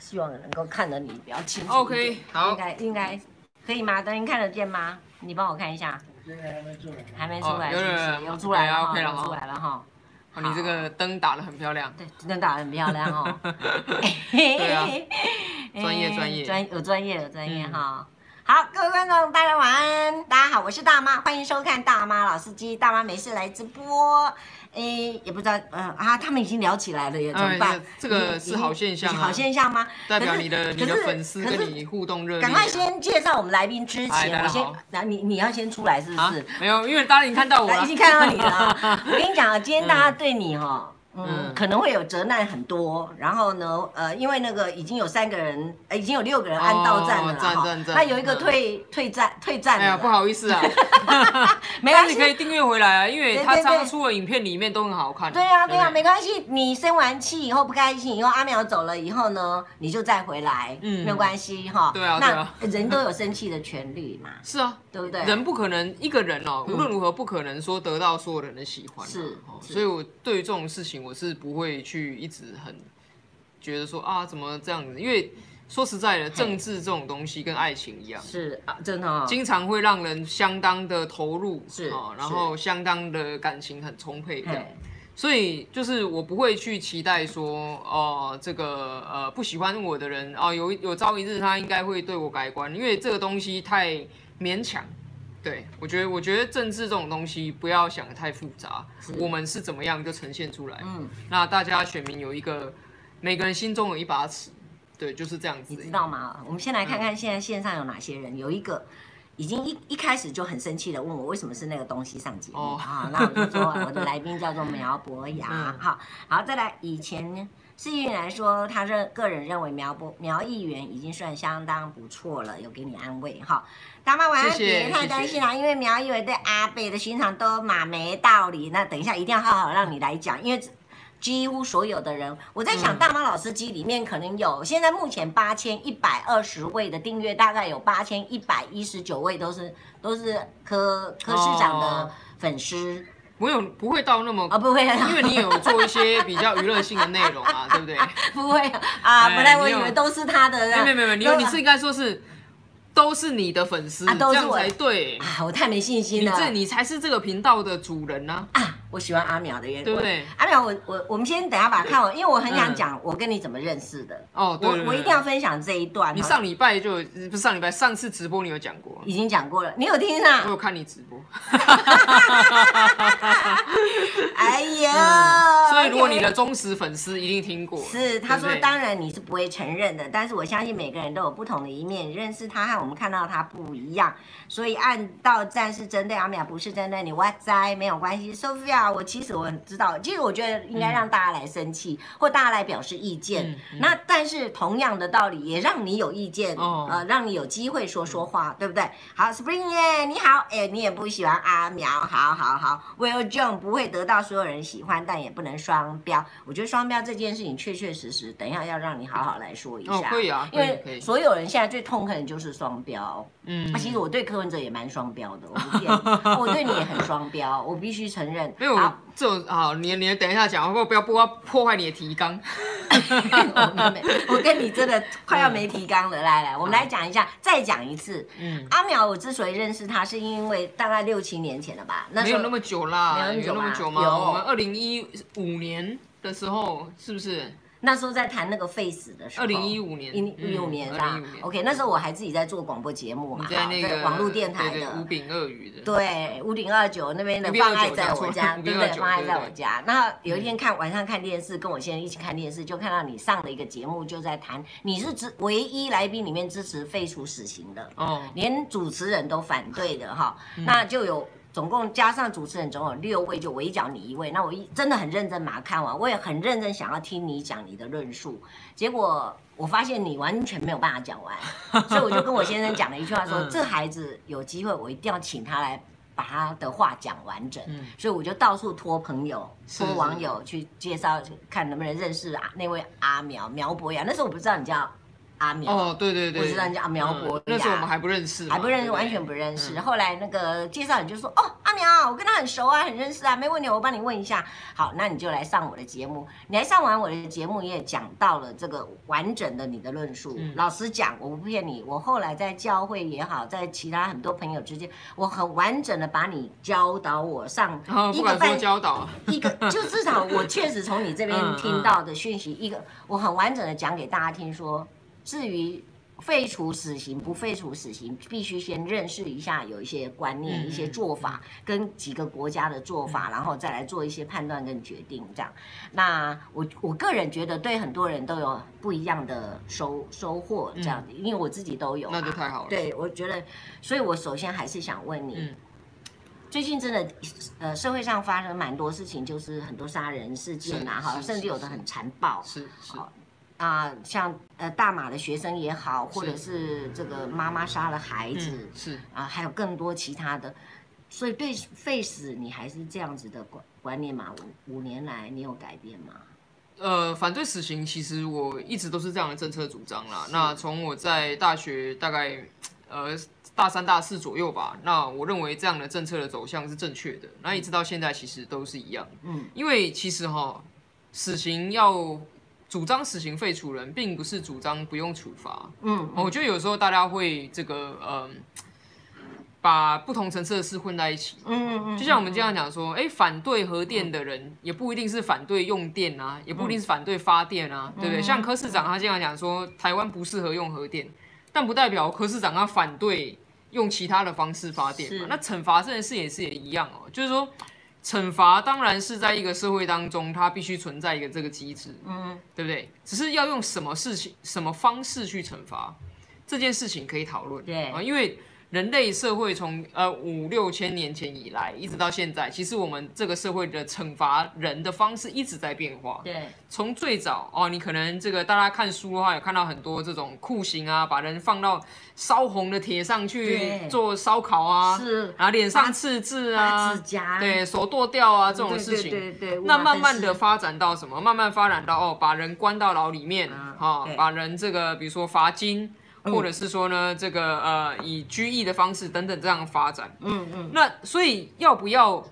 希望能够看得你比较清楚。OK，好，应该应该可以吗？等你看得见吗？你帮我看一下。现在还没出来。还没出来，有有有有出来了，OK 了有出来了哈。哦，你这个灯打得很漂亮。对，灯打得很漂亮哦。对啊，专业 专业，专有专业有专业哈。好，各位观众，大家晚安。大家好，我是大妈，欢迎收看大妈老司机。大妈没事来直播。哎，也不知道，嗯啊，他们已经聊起来了，也怎么办？这个是好现象，好现象吗？代表你的你的粉丝跟你互动热烈。赶快先介绍我们来宾之前，我先，那你你要先出来是不是？没有，因为大家已经看到我了，已经看到你了。我跟你讲啊，今天大家对你哈。嗯，可能会有责难很多，然后呢，呃，因为那个已经有三个人，呃，已经有六个人按到站了哈，那有一个退退站退站。哎呀，不好意思啊，没关系，你可以订阅回来啊，因为他刚出的影片里面都很好看。对啊，对啊，没关系，你生完气以后不开心，以后阿苗走了以后呢，你就再回来，嗯，没有关系哈。对啊，对啊，人都有生气的权利嘛。是啊，对不对？人不可能一个人哦，无论如何不可能说得到所有人的喜欢。是，所以我对于这种事情，我是不会去一直很觉得说啊，怎么这样子？因为说实在的，政治这种东西跟爱情一样，是啊，真的、哦，经常会让人相当的投入，是啊，然后相当的感情很充沛这样。所以就是我不会去期待说，哦、呃，这个呃不喜欢我的人哦、呃，有有朝一日他应该会对我改观，因为这个东西太勉强。对，我觉得，我觉得政治这种东西不要想得太复杂，我们是怎么样就呈现出来。嗯，那大家选民有一个，每个人心中有一把尺，对，就是这样子。你知道吗？我们先来看看现在线上有哪些人。有一个已经一一开始就很生气的问我，为什么是那个东西上节目啊？那我就说我的来宾叫做苗博雅。好，好，再来以前。市议员来说，他认个人认为苗博苗议员已经算相当不错了，有给你安慰哈。大妈晚安别太担心啦，因为苗议员对阿北的欣赏都蛮没道理。那等一下一定要好好让你来讲，因为几乎所有的人，我在想大妈老司机里面可能有，现在目前八千一百二十位的订阅，大概有八千一百一十九位都是都是柯柯市长的粉丝。不用，不会到那么啊，不会，因为你有做一些比较娱乐性的内容啊，对不对？不会啊，本来我以为都是他的。没有没有没有，你你是应该说是都是你的粉丝，这样才对啊！我太没信心了。你这你才是这个频道的主人呢啊！我喜欢阿苗的原因，对不对？阿苗，我我我们先等下把它看完，因为我很想讲我跟你怎么认识的。哦，对，我我一定要分享这一段。你上礼拜就不是上礼拜，上次直播你有讲过，已经讲过了，你有听啊？我有看你直播。哎呀，所以如果你的忠实粉丝一定听过。是，他说当然你是不会承认的，但是我相信每个人都有不同的一面，认识他和我们看到他不一样，所以按到站是针对阿苗，不是针对你。哇塞，没有关系，Sophia。我其实我很知道，其实我觉得应该让大家来生气，嗯、或大家来表示意见。那但是同样的道理，也让你有意见，哦、呃，让你有机会说说话，对不对？好，Spring 耶，你好，哎，你也不喜欢阿苗，好好好，Will John 不会得到所有人喜欢，但也不能双标。我觉得双标这件事情确确实实，等一下要让你好好来说一下。哦，可以啊，因为所有人现在最痛恨的就是双标。嗯，其实我对柯文哲也蛮双标的，我不骗你，我对你也很双标，我必须承认。没有好这种好，你你等一下讲，不不要不要破坏你的提纲。我跟你真的快要没提纲了，来来，我们来讲一下，再讲一次。嗯，阿苗，我之所以认识他，是因为大概六七年前了吧？那没有那么久啦，没有那么久吗？有，我们二零一五年的时候，是不是？那时候在谈那个 face 的时候，二零一五年，一五年是吧？OK，那时候我还自己在做广播节目嘛，在那个网络电台的五饼二鱼的，对，五点二九那边的方爱在我家，对不对？放爱在我家。那有一天看晚上看电视，跟我先生一起看电视，就看到你上了一个节目，就在谈你是支唯一来宾里面支持废除死刑的，哦，连主持人都反对的哈，那就有。总共加上主持人总有六位，就围剿你一位。那我一真的很认真把它看完，我也很认真想要听你讲你的论述。结果我发现你完全没有办法讲完，所以我就跟我先生讲了一句话说：这孩子有机会，我一定要请他来把他的话讲完整。所以我就到处托朋友、托网友去介绍，看能不能认识啊那位阿苗苗博雅。那时候我不知道你叫阿苗哦，对对对，我知道你叫阿苗博雅，那时候我们还不认识，还不认识，完全不认识。后来那个介绍人就说：“哦，阿苗，我跟他很熟啊，很认识啊，没问题，我帮你问一下。”好，那你就来上我的节目。你来上完我的节目，你也讲到了这个完整的你的论述。老实讲，我不骗你，我后来在教会也好，在其他很多朋友之间，我很完整的把你教导我上一个半教导，一个 就至少我确实从你这边听到的讯息，一个我很完整的讲给大家听说。至于废除死刑不废除死刑，必须先认识一下有一些观念、一些做法，跟几个国家的做法，然后再来做一些判断跟决定。这样，那我我个人觉得对很多人都有不一样的收收获。这样子，因为我自己都有，那就太好了。对，我觉得，所以我首先还是想问你，最近真的呃社会上发生蛮多事情，就是很多杀人事件啊，哈，甚至有的很残暴，是是。啊、呃，像呃大马的学生也好，或者是这个妈妈杀了孩子，嗯、是啊，还有更多其他的，所以对废死你还是这样子的观观念嘛？五五年来你有改变吗？呃，反对死刑其实我一直都是这样的政策主张啦。那从我在大学大概呃大三大四左右吧，那我认为这样的政策的走向是正确的。那一直到现在其实都是一样，嗯，因为其实哈死刑要。主张死刑废除人，并不是主张不用处罚。嗯，嗯，我觉得有时候大家会这个，嗯、呃，把不同层次的事混在一起。嗯嗯嗯。就像我们经常讲说，哎、欸，反对核电的人，也不一定是反对用电啊，也不一定是反对发电啊，嗯、对不对？像柯市长他经常讲说，台湾不适合用核电，但不代表柯市长他反对用其他的方式发电嘛。那惩罚这件事也是也一样哦，就是说。惩罚当然是在一个社会当中，它必须存在一个这个机制，嗯，对不对？只是要用什么事情、什么方式去惩罚这件事情可以讨论，对啊，因为。人类社会从呃五六千年前以来一直到现在，其实我们这个社会的惩罚人的方式一直在变化。对，从最早哦，你可能这个大家看书的话，有看到很多这种酷刑啊，把人放到烧红的铁上去做烧烤啊，是，然后脸上刺字啊，指甲，对，手剁掉啊这种事情。对对对。那慢慢的发展到什么？慢慢发展到哦，把人关到牢里面，哈，把人这个比如说罚金。或者是说呢，这个呃，以拘役的方式等等这样发展，嗯嗯，那所以要不要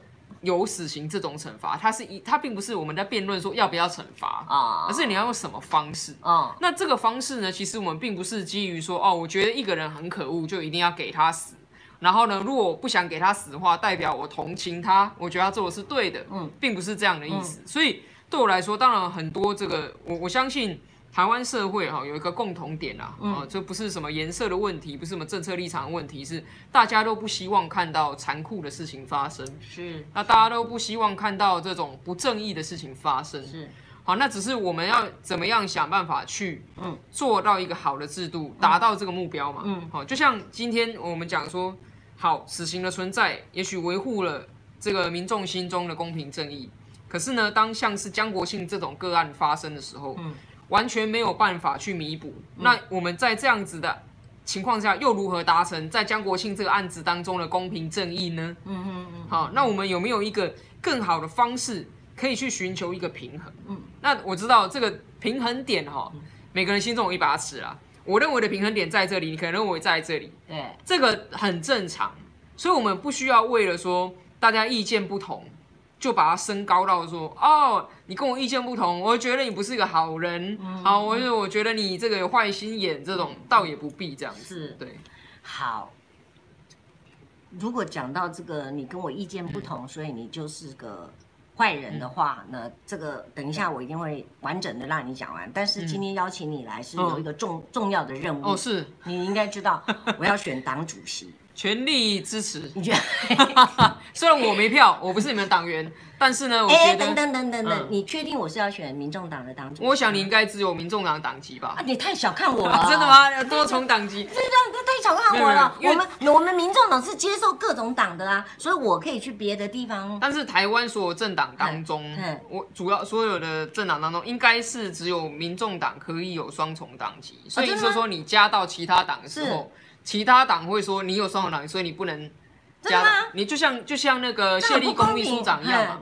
有死刑这种惩罚？它是一，它并不是我们在辩论说要不要惩罚啊，而是你要用什么方式啊？那这个方式呢，其实我们并不是基于说哦，我觉得一个人很可恶，就一定要给他死。然后呢，如果我不想给他死的话，代表我同情他，我觉得他做的是对的，嗯，并不是这样的意思。所以对我来说，当然很多这个，我我相信。台湾社会哈有一个共同点啊，啊，这不是什么颜色的问题，不是什么政策立场的问题，是大家都不希望看到残酷的事情发生。是，那大家都不希望看到这种不正义的事情发生。是，好，那只是我们要怎么样想办法去，嗯，做到一个好的制度，达到这个目标嘛。嗯，好，就像今天我们讲说，好，死刑的存在，也许维护了这个民众心中的公平正义。可是呢，当像是江国庆这种个案发生的时候，嗯。完全没有办法去弥补。那我们在这样子的情况下，又如何达成在江国庆这个案子当中的公平正义呢？嗯嗯嗯。好，那我们有没有一个更好的方式可以去寻求一个平衡？嗯，那我知道这个平衡点哈，每个人心中有一把尺啦。我认为的平衡点在这里，你可能认为在这里。对，这个很正常。所以我们不需要为了说大家意见不同。就把它升高到说，哦，你跟我意见不同，我觉得你不是一个好人，嗯、好，我就我觉得你这个有坏心眼，这种倒也不必这样子。是，对。好，如果讲到这个，你跟我意见不同，嗯、所以你就是个坏人的话，那、嗯、这个等一下我一定会完整的让你讲完。但是今天邀请你来是有一个重、嗯、重要的任务，哦，是，你应该知道，我要选党主席。全力支持，你觉得？虽然我没票，我不是你们党员，但是呢，我觉得。哎，等等等等等，你确定我是要选民众党的党主席？我想你应该只有民众党党籍吧？啊，你太小看我了。真的吗？多重党籍？这这太小看我了。我们我们民众党是接受各种党的啊，所以我可以去别的地方。但是台湾所有政党当中，我主要所有的政党当中，应该是只有民众党可以有双重党籍。所以就是说，你加到其他党的时候。其他党会说你有双重党，所以你不能加。你就像就像那个谢立功秘书长一样嘛。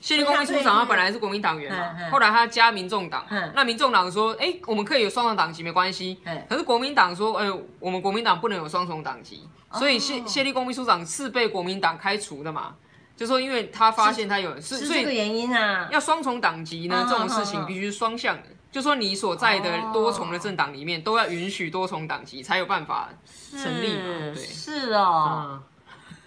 谢立功秘书长他本来是国民党员嘛，后来他加民众党，那民众党说，哎，我们可以有双重党籍没关系，可是国民党说，哎，我们国民党不能有双重党籍，所以谢谢立功秘书长是被国民党开除的嘛，就说因为他发现他有是这个原因啊，要双重党籍呢，这种事情必须是双向的，就说你所在的多重的政党里面都要允许多重党籍才有办法成立嘛，对，是哦。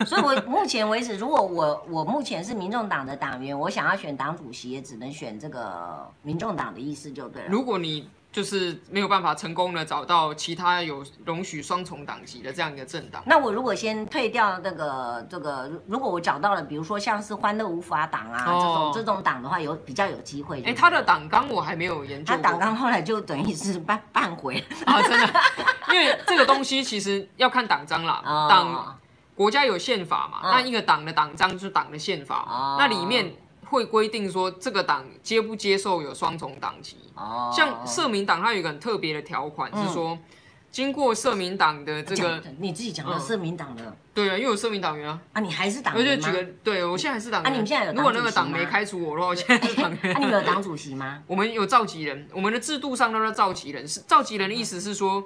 所以，我目前为止，如果我我目前是民众党的党员，我想要选党主席，也只能选这个民众党的意思就对了。如果你就是没有办法成功的找到其他有容许双重党籍的这样一个政党，那我如果先退掉那个这个，如果我找到了，比如说像是欢乐无法党啊、哦、这种这种党的话，有比较有机会。哎，他的党纲我还没有研究。他党纲后来就等于是半半回啊，真的，因为这个东西其实要看党章啦，党、哦。国家有宪法嘛？那一个党的党章就是党的宪法，那里面会规定说这个党接不接受有双重党籍。哦像社民党，它有一个很特别的条款，是说经过社民党的这个，你自己讲的社民党的，对啊，因为有社民党员啊。啊，你还是党员吗？举个，对我现在还是党员。啊，你们现在有？如果那个党没开除我的话，我现在是党员。啊，你们有党主席吗？我们有召集人，我们的制度上都是召集人。是召集人的意思是说。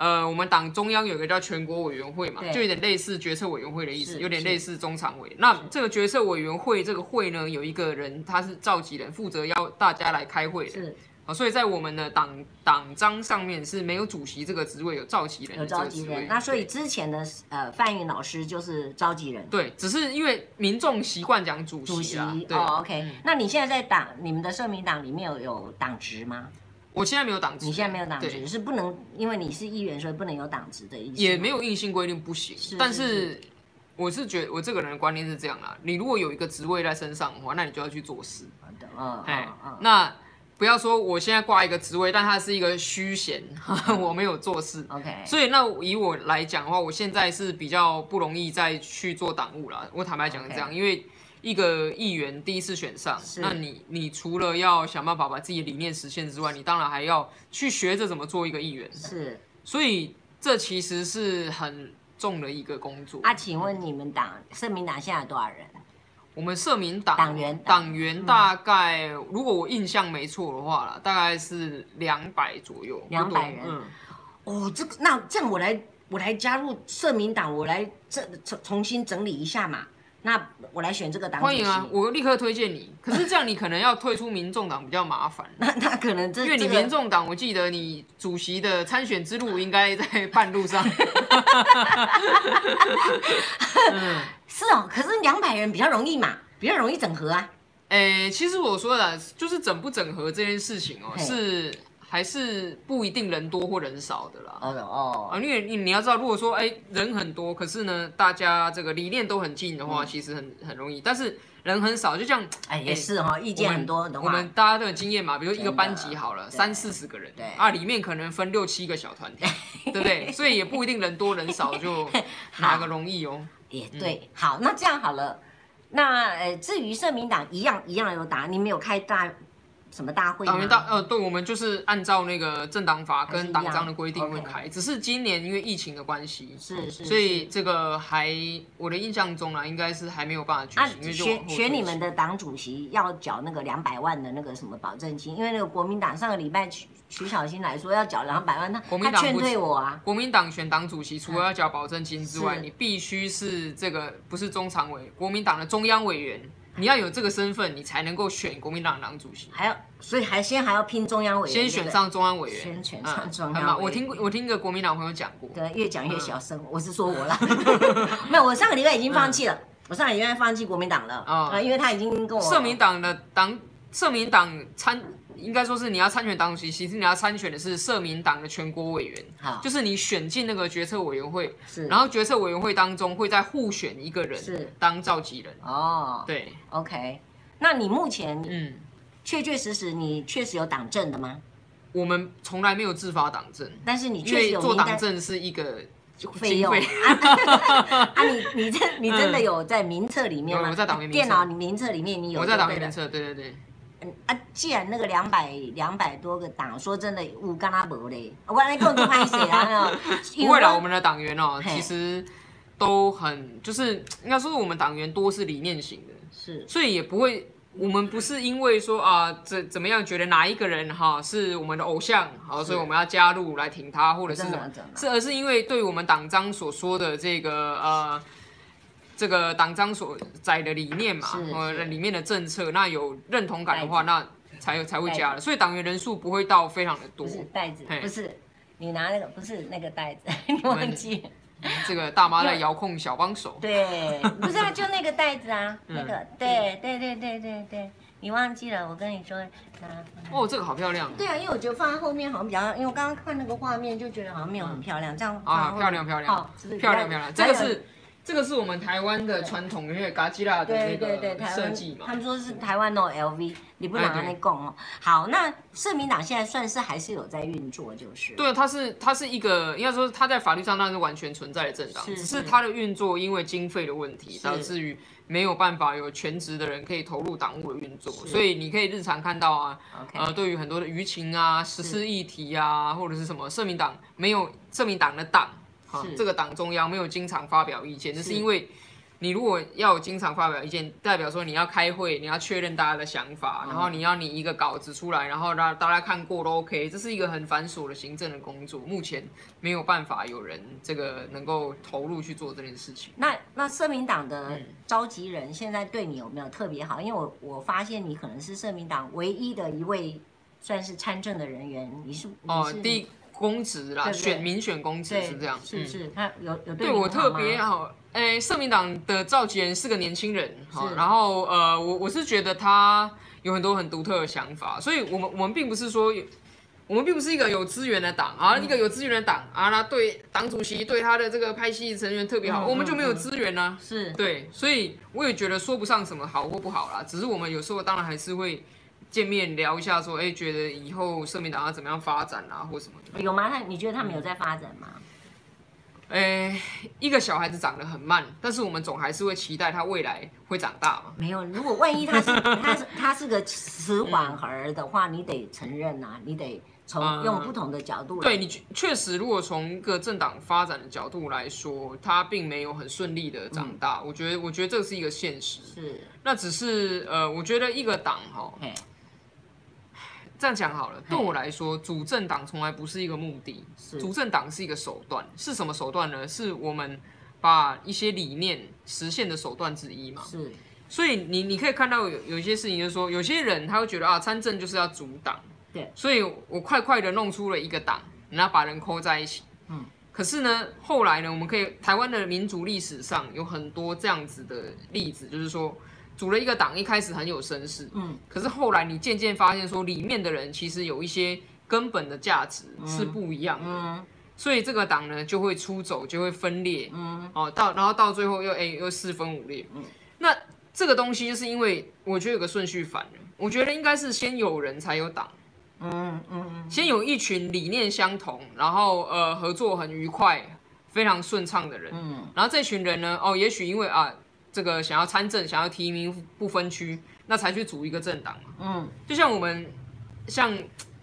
呃，我们党中央有一个叫全国委员会嘛，就有点类似决策委员会的意思，有点类似中常委。那这个决策委员会这个会呢，有一个人他是召集人，负责邀大家来开会的。是啊，所以在我们的党党章上面是没有主席这个职位，有召集人。有召集人。那所以之前的呃范云老师就是召集人。对，只是因为民众习惯讲主席。主席。对哦，OK。那你现在在党你们的社民党里面有有党职吗？我现在没有党职，你现在没有党职，是不能，因为你是议员，所以不能有党职的意思。也没有硬性规定不行，是但是我是觉得我这个人的观念是这样啦，你如果有一个职位在身上的话，那你就要去做事。嗯，哎，那不要说我现在挂一个职位，但它是一个虚衔，我没有做事。OK，所以那以我来讲的话，我现在是比较不容易再去做党务了。我坦白讲是这样，因为。一个议员第一次选上，是那你你除了要想办法把自己的理念实现之外，你当然还要去学着怎么做一个议员。是，所以这其实是很重的一个工作。啊，请问你们党社民党现在有多少人？我们社民党党员党员大概，嗯、如果我印象没错的话啦，大概是两百左右。两百人。嗯、哦，这个那这样我来我来加入社民党，我来这重重新整理一下嘛。那我来选这个党欢迎啊！我立刻推荐你。可是这样你可能要退出民众党比较麻烦。那 那可能这因为你民众党，我记得你主席的参选之路应该在半路上。嗯，是哦。可是两百人比较容易嘛，比较容易整合啊。诶，其实我说的，就是整不整合这件事情哦，是。还是不一定人多或人少的啦。哦哦啊，因为你你要知道，如果说哎人很多，可是呢大家这个理念都很近的话，其实很很容易。但是人很少，就这样哎也是哈，意见很多的话，我们大家都有经验嘛。比如一个班级好了，三四十个人，对啊，里面可能分六七个小团体，对不对？所以也不一定人多人少就 哪个容易哦。也对，好，那这样好了。那呃，至于社民党一样一样有答案，你没有开大。什么大会？党员大呃，对，我们就是按照那个政党法跟党章的规定会开，只是今年因为疫情的关系，是是，所以这个还我的印象中啊，应该是还没有办法举行。因为选选你们的党主席要缴那个两百万的那个什么保证金，因为那个国民党上个礼拜曲曲小新来说要缴两百万，他国民党劝退我啊。国民党选党主席除了要缴保证金之外，你必须是这个不是中常委，国民党的中央委员。你要有这个身份，你才能够选国民党党主席。还要，所以还先还要拼中央委员。先选上中央委员。先选上中央委员。我听过，我听一个国民党朋友讲过。对，越讲越小声。我是说我啦，没有，我上个礼拜已经放弃了。我上个礼拜放弃国民党了啊，因为他已经跟我。社民党的党，社民党参。应该说是你要参选党主席，其实你要参选的是社民党的全国委员，好，就是你选进那个决策委员会，是，然后决策委员会当中会再互选一个人，是当召集人。哦，对，OK，那你目前，嗯，确确实实你确实有党证的吗？我们从来没有自发党证，但是你确实有做党证是一个费用啊，你你真你真的有在名册里面吗？我在党员名册，电脑名册里面你有？我在党员名册，对对对。啊，既然那个两百两百多个党，说真的，有干阿伯嘞，我来共同拍谁啊。不会啦，我们的党员哦，其实都很，就是应该说我们党员多是理念型的，是，所以也不会我们不是因为说啊怎怎么样觉得哪一个人哈是我们的偶像，好，所以我们要加入来挺他，或者是什么，是而是因为对于我们党章所说的这个呃这个党章所载的理念嘛，呃里面的政策，那有认同感的话，那才有才会加的，所以党员人数不会到非常的多。不是袋子，不是你拿那个，不是那个袋子，你忘记。这个大妈在遥控小帮手，对，不是啊，就那个袋子啊，那个，对，对，对，对，对，对，你忘记了，我跟你说，哦，这个好漂亮，对啊，因为我觉得放在后面好像比较，因为我刚刚看那个画面就觉得好像没有很漂亮，这样啊，漂亮漂亮，好，漂亮漂亮，这个是。这个是我们台湾的传统的那个嘎吉拉的那个设计嘛？他们说是台湾的 LV，你不能那供哦。好，那社民党现在算是还是有在运作，就是。对，它是它是一个应该说它在法律上当然是完全存在的政党，只是它的运作因为经费的问题，导致于没有办法有全职的人可以投入党务的运作，所以你可以日常看到啊，呃，对于很多的舆情啊、时事议题啊，或者是什么社民党没有社民党的党。啊，这个党中央没有经常发表意见，这是因为你如果要经常发表意见，代表说你要开会，你要确认大家的想法，然后你要拟一个稿子出来，然后让大家看过都 OK，这是一个很繁琐的行政的工作，目前没有办法有人这个能够投入去做这件事情。那那社民党的召集人现在对你有没有特别好？因为我我发现你可能是社民党唯一的一位算是参政的人员，你是哦第一。公职啦，选民选公职是这样，是是，他有有对我特别好。哎，社民党的召集人是个年轻人，好，然后呃，我我是觉得他有很多很独特的想法，所以我们我们并不是说，我们并不是一个有资源的党啊，一个有资源的党啊，那对党主席对他的这个派系成员特别好，我们就没有资源呢，是。对，所以我也觉得说不上什么好或不好啦，只是我们有时候当然还是会。见面聊一下，说，哎，觉得以后社民党要怎么样发展啊，或什么的？有吗？他你觉得他们有在发展吗？哎，一个小孩子长得很慢，但是我们总还是会期待他未来会长大嘛。没有，如果万一他是 他是他是个迟缓儿的话，你得承认呐，你得从用不同的角度来。对，你确实，如果从一个政党发展的角度来说，他并没有很顺利的长大。我觉得，我觉得这是一个现实。是，那只是呃，我觉得一个党哈。这样讲好了，对我来说，主政党从来不是一个目的，主政党是一个手段。是什么手段呢？是我们把一些理念实现的手段之一嘛。是，所以你你可以看到有有一些事情，就是说有些人他会觉得啊，参政就是要组党，对，所以我快快的弄出了一个党，然后把人扣在一起。嗯，可是呢，后来呢，我们可以台湾的民主历史上有很多这样子的例子，就是说。组了一个党，一开始很有声势，嗯，可是后来你渐渐发现说，里面的人其实有一些根本的价值是不一样的，嗯，所以这个党呢就会出走，就会分裂，嗯，哦，到然后到最后又哎又四分五裂，嗯，那这个东西就是因为我觉得有个顺序反了，我觉得应该是先有人才有党，嗯嗯，先有一群理念相同，然后呃合作很愉快、非常顺畅的人，嗯，然后这群人呢，哦，也许因为啊。这个想要参政，想要提名不分区，那才去组一个政党嘛。嗯，就像我们，像。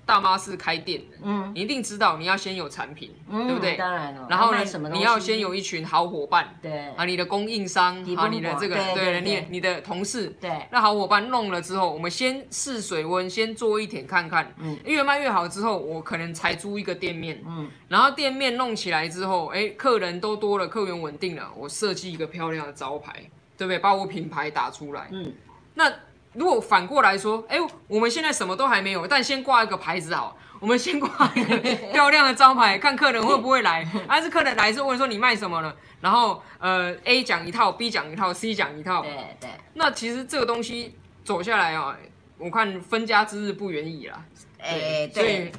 大妈是开店的，嗯，你一定知道你要先有产品，嗯，对不对？当然了。然后呢，你要先有一群好伙伴，对，啊，你的供应商，啊，你的这个，对，你你的同事，对，那好伙伴弄了之后，我们先试水温，先做一点看看，嗯，越卖越好之后，我可能才租一个店面，嗯，然后店面弄起来之后，哎，客人都多了，客源稳定了，我设计一个漂亮的招牌，对不对？把我品牌打出来，嗯，那。如果反过来说，哎，我们现在什么都还没有，但先挂一个牌子好，我们先挂一个 漂亮的招牌，看客人会不会来。还是客人来之后问说你卖什么了？然后呃，A 讲一套，B 讲一套，C 讲一套。对对。那其实这个东西走下来啊，我看分家之日不远矣了。哎，对。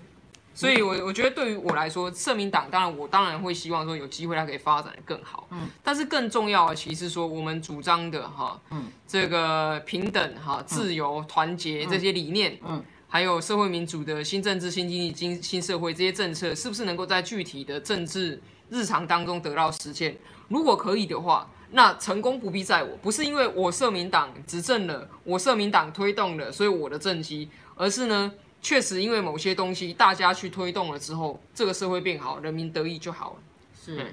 所以，我我觉得对于我来说，社民党当然我当然会希望说有机会它可以发展的更好。嗯，但是更重要的其实说我们主张的哈，嗯，这个平等哈、自由、团结这些理念，嗯，还有社会民主的新政治、新经济、新新社会这些政策，是不是能够在具体的政治日常当中得到实现？如果可以的话，那成功不必在我，不是因为我社民党执政了，我社民党推动了，所以我的政绩，而是呢。确实，因为某些东西大家去推动了之后，这个社会变好，人民得益就好了。是，嗯、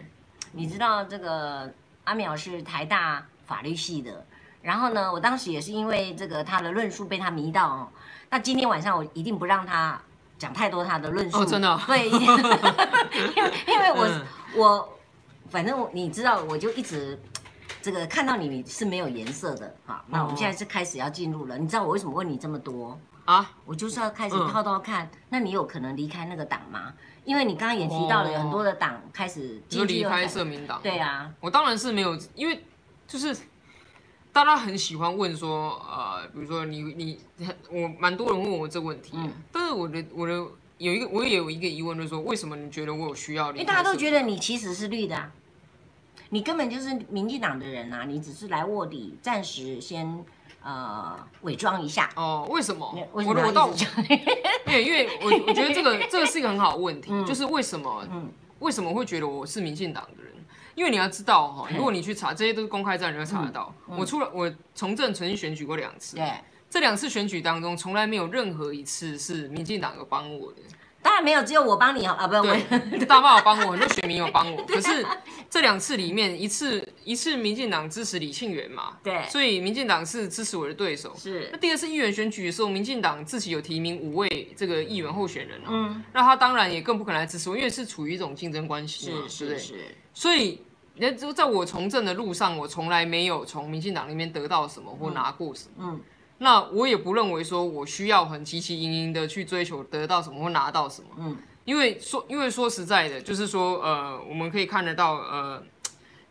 你知道这个阿淼是台大法律系的，然后呢，我当时也是因为这个他的论述被他迷到哦。那今天晚上我一定不让他讲太多他的论述。哦，真的、哦。对，因为 因为我、嗯、我反正你知道，我就一直这个看到你是没有颜色的哈。那我们现在是开始要进入了，你知道我为什么问你这么多啊？我就是要开始套套看，嗯、那你有可能离开那个党吗？因为你刚刚也提到了有很多的党开始就离开社民党。对啊，我当然是没有，因为就是大家很喜欢问说，呃，比如说你你我蛮多人问我这个问题，嗯、但是我的我的有一个我也有一个疑问，就是说为什么你觉得我有需要？因为大家都觉得你其实是绿的、啊，你根本就是民进党的人啊，你只是来卧底，暂时先。呃，伪装一下哦？为什么？为什么我我倒因为 因为我我觉得这个 这个是一个很好的问题，嗯、就是为什么、嗯、为什么会觉得我是民进党的人？因为你要知道哈，如果你去查，这些都是公开在，你会查得到。我出了我从政曾经选举过两次，对，这两次选举当中，从来没有任何一次是民进党有帮我的。当然没有，只有我帮你啊！不是，对，大爸有帮我，很多选民有帮我。可是这两次里面，一次一次民进党支持李庆元嘛，对，所以民进党是支持我的对手。是。那第二次议员选举的时候，民进党自己有提名五位这个议员候选人啊，嗯，那他当然也更不可能来支持我，因为是处于一种竞争关系嘛，是是是。所以，那就在我从政的路上，我从来没有从民进党那边得到什么或拿过什么，嗯。那我也不认为说我需要很汲汲营营的去追求得到什么或拿到什么，嗯，因为说因为说实在的，就是说呃，我们可以看得到呃，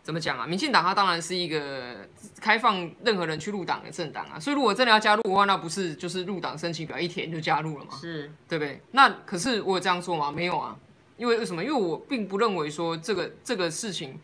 怎么讲啊？民进党它当然是一个开放任何人去入党的政党啊，所以如果真的要加入的话，那不是就是入党申请表一填就加入了吗？是，对不对？那可是我有这样做吗？没有啊，因为为什么？因为我并不认为说这个这个事情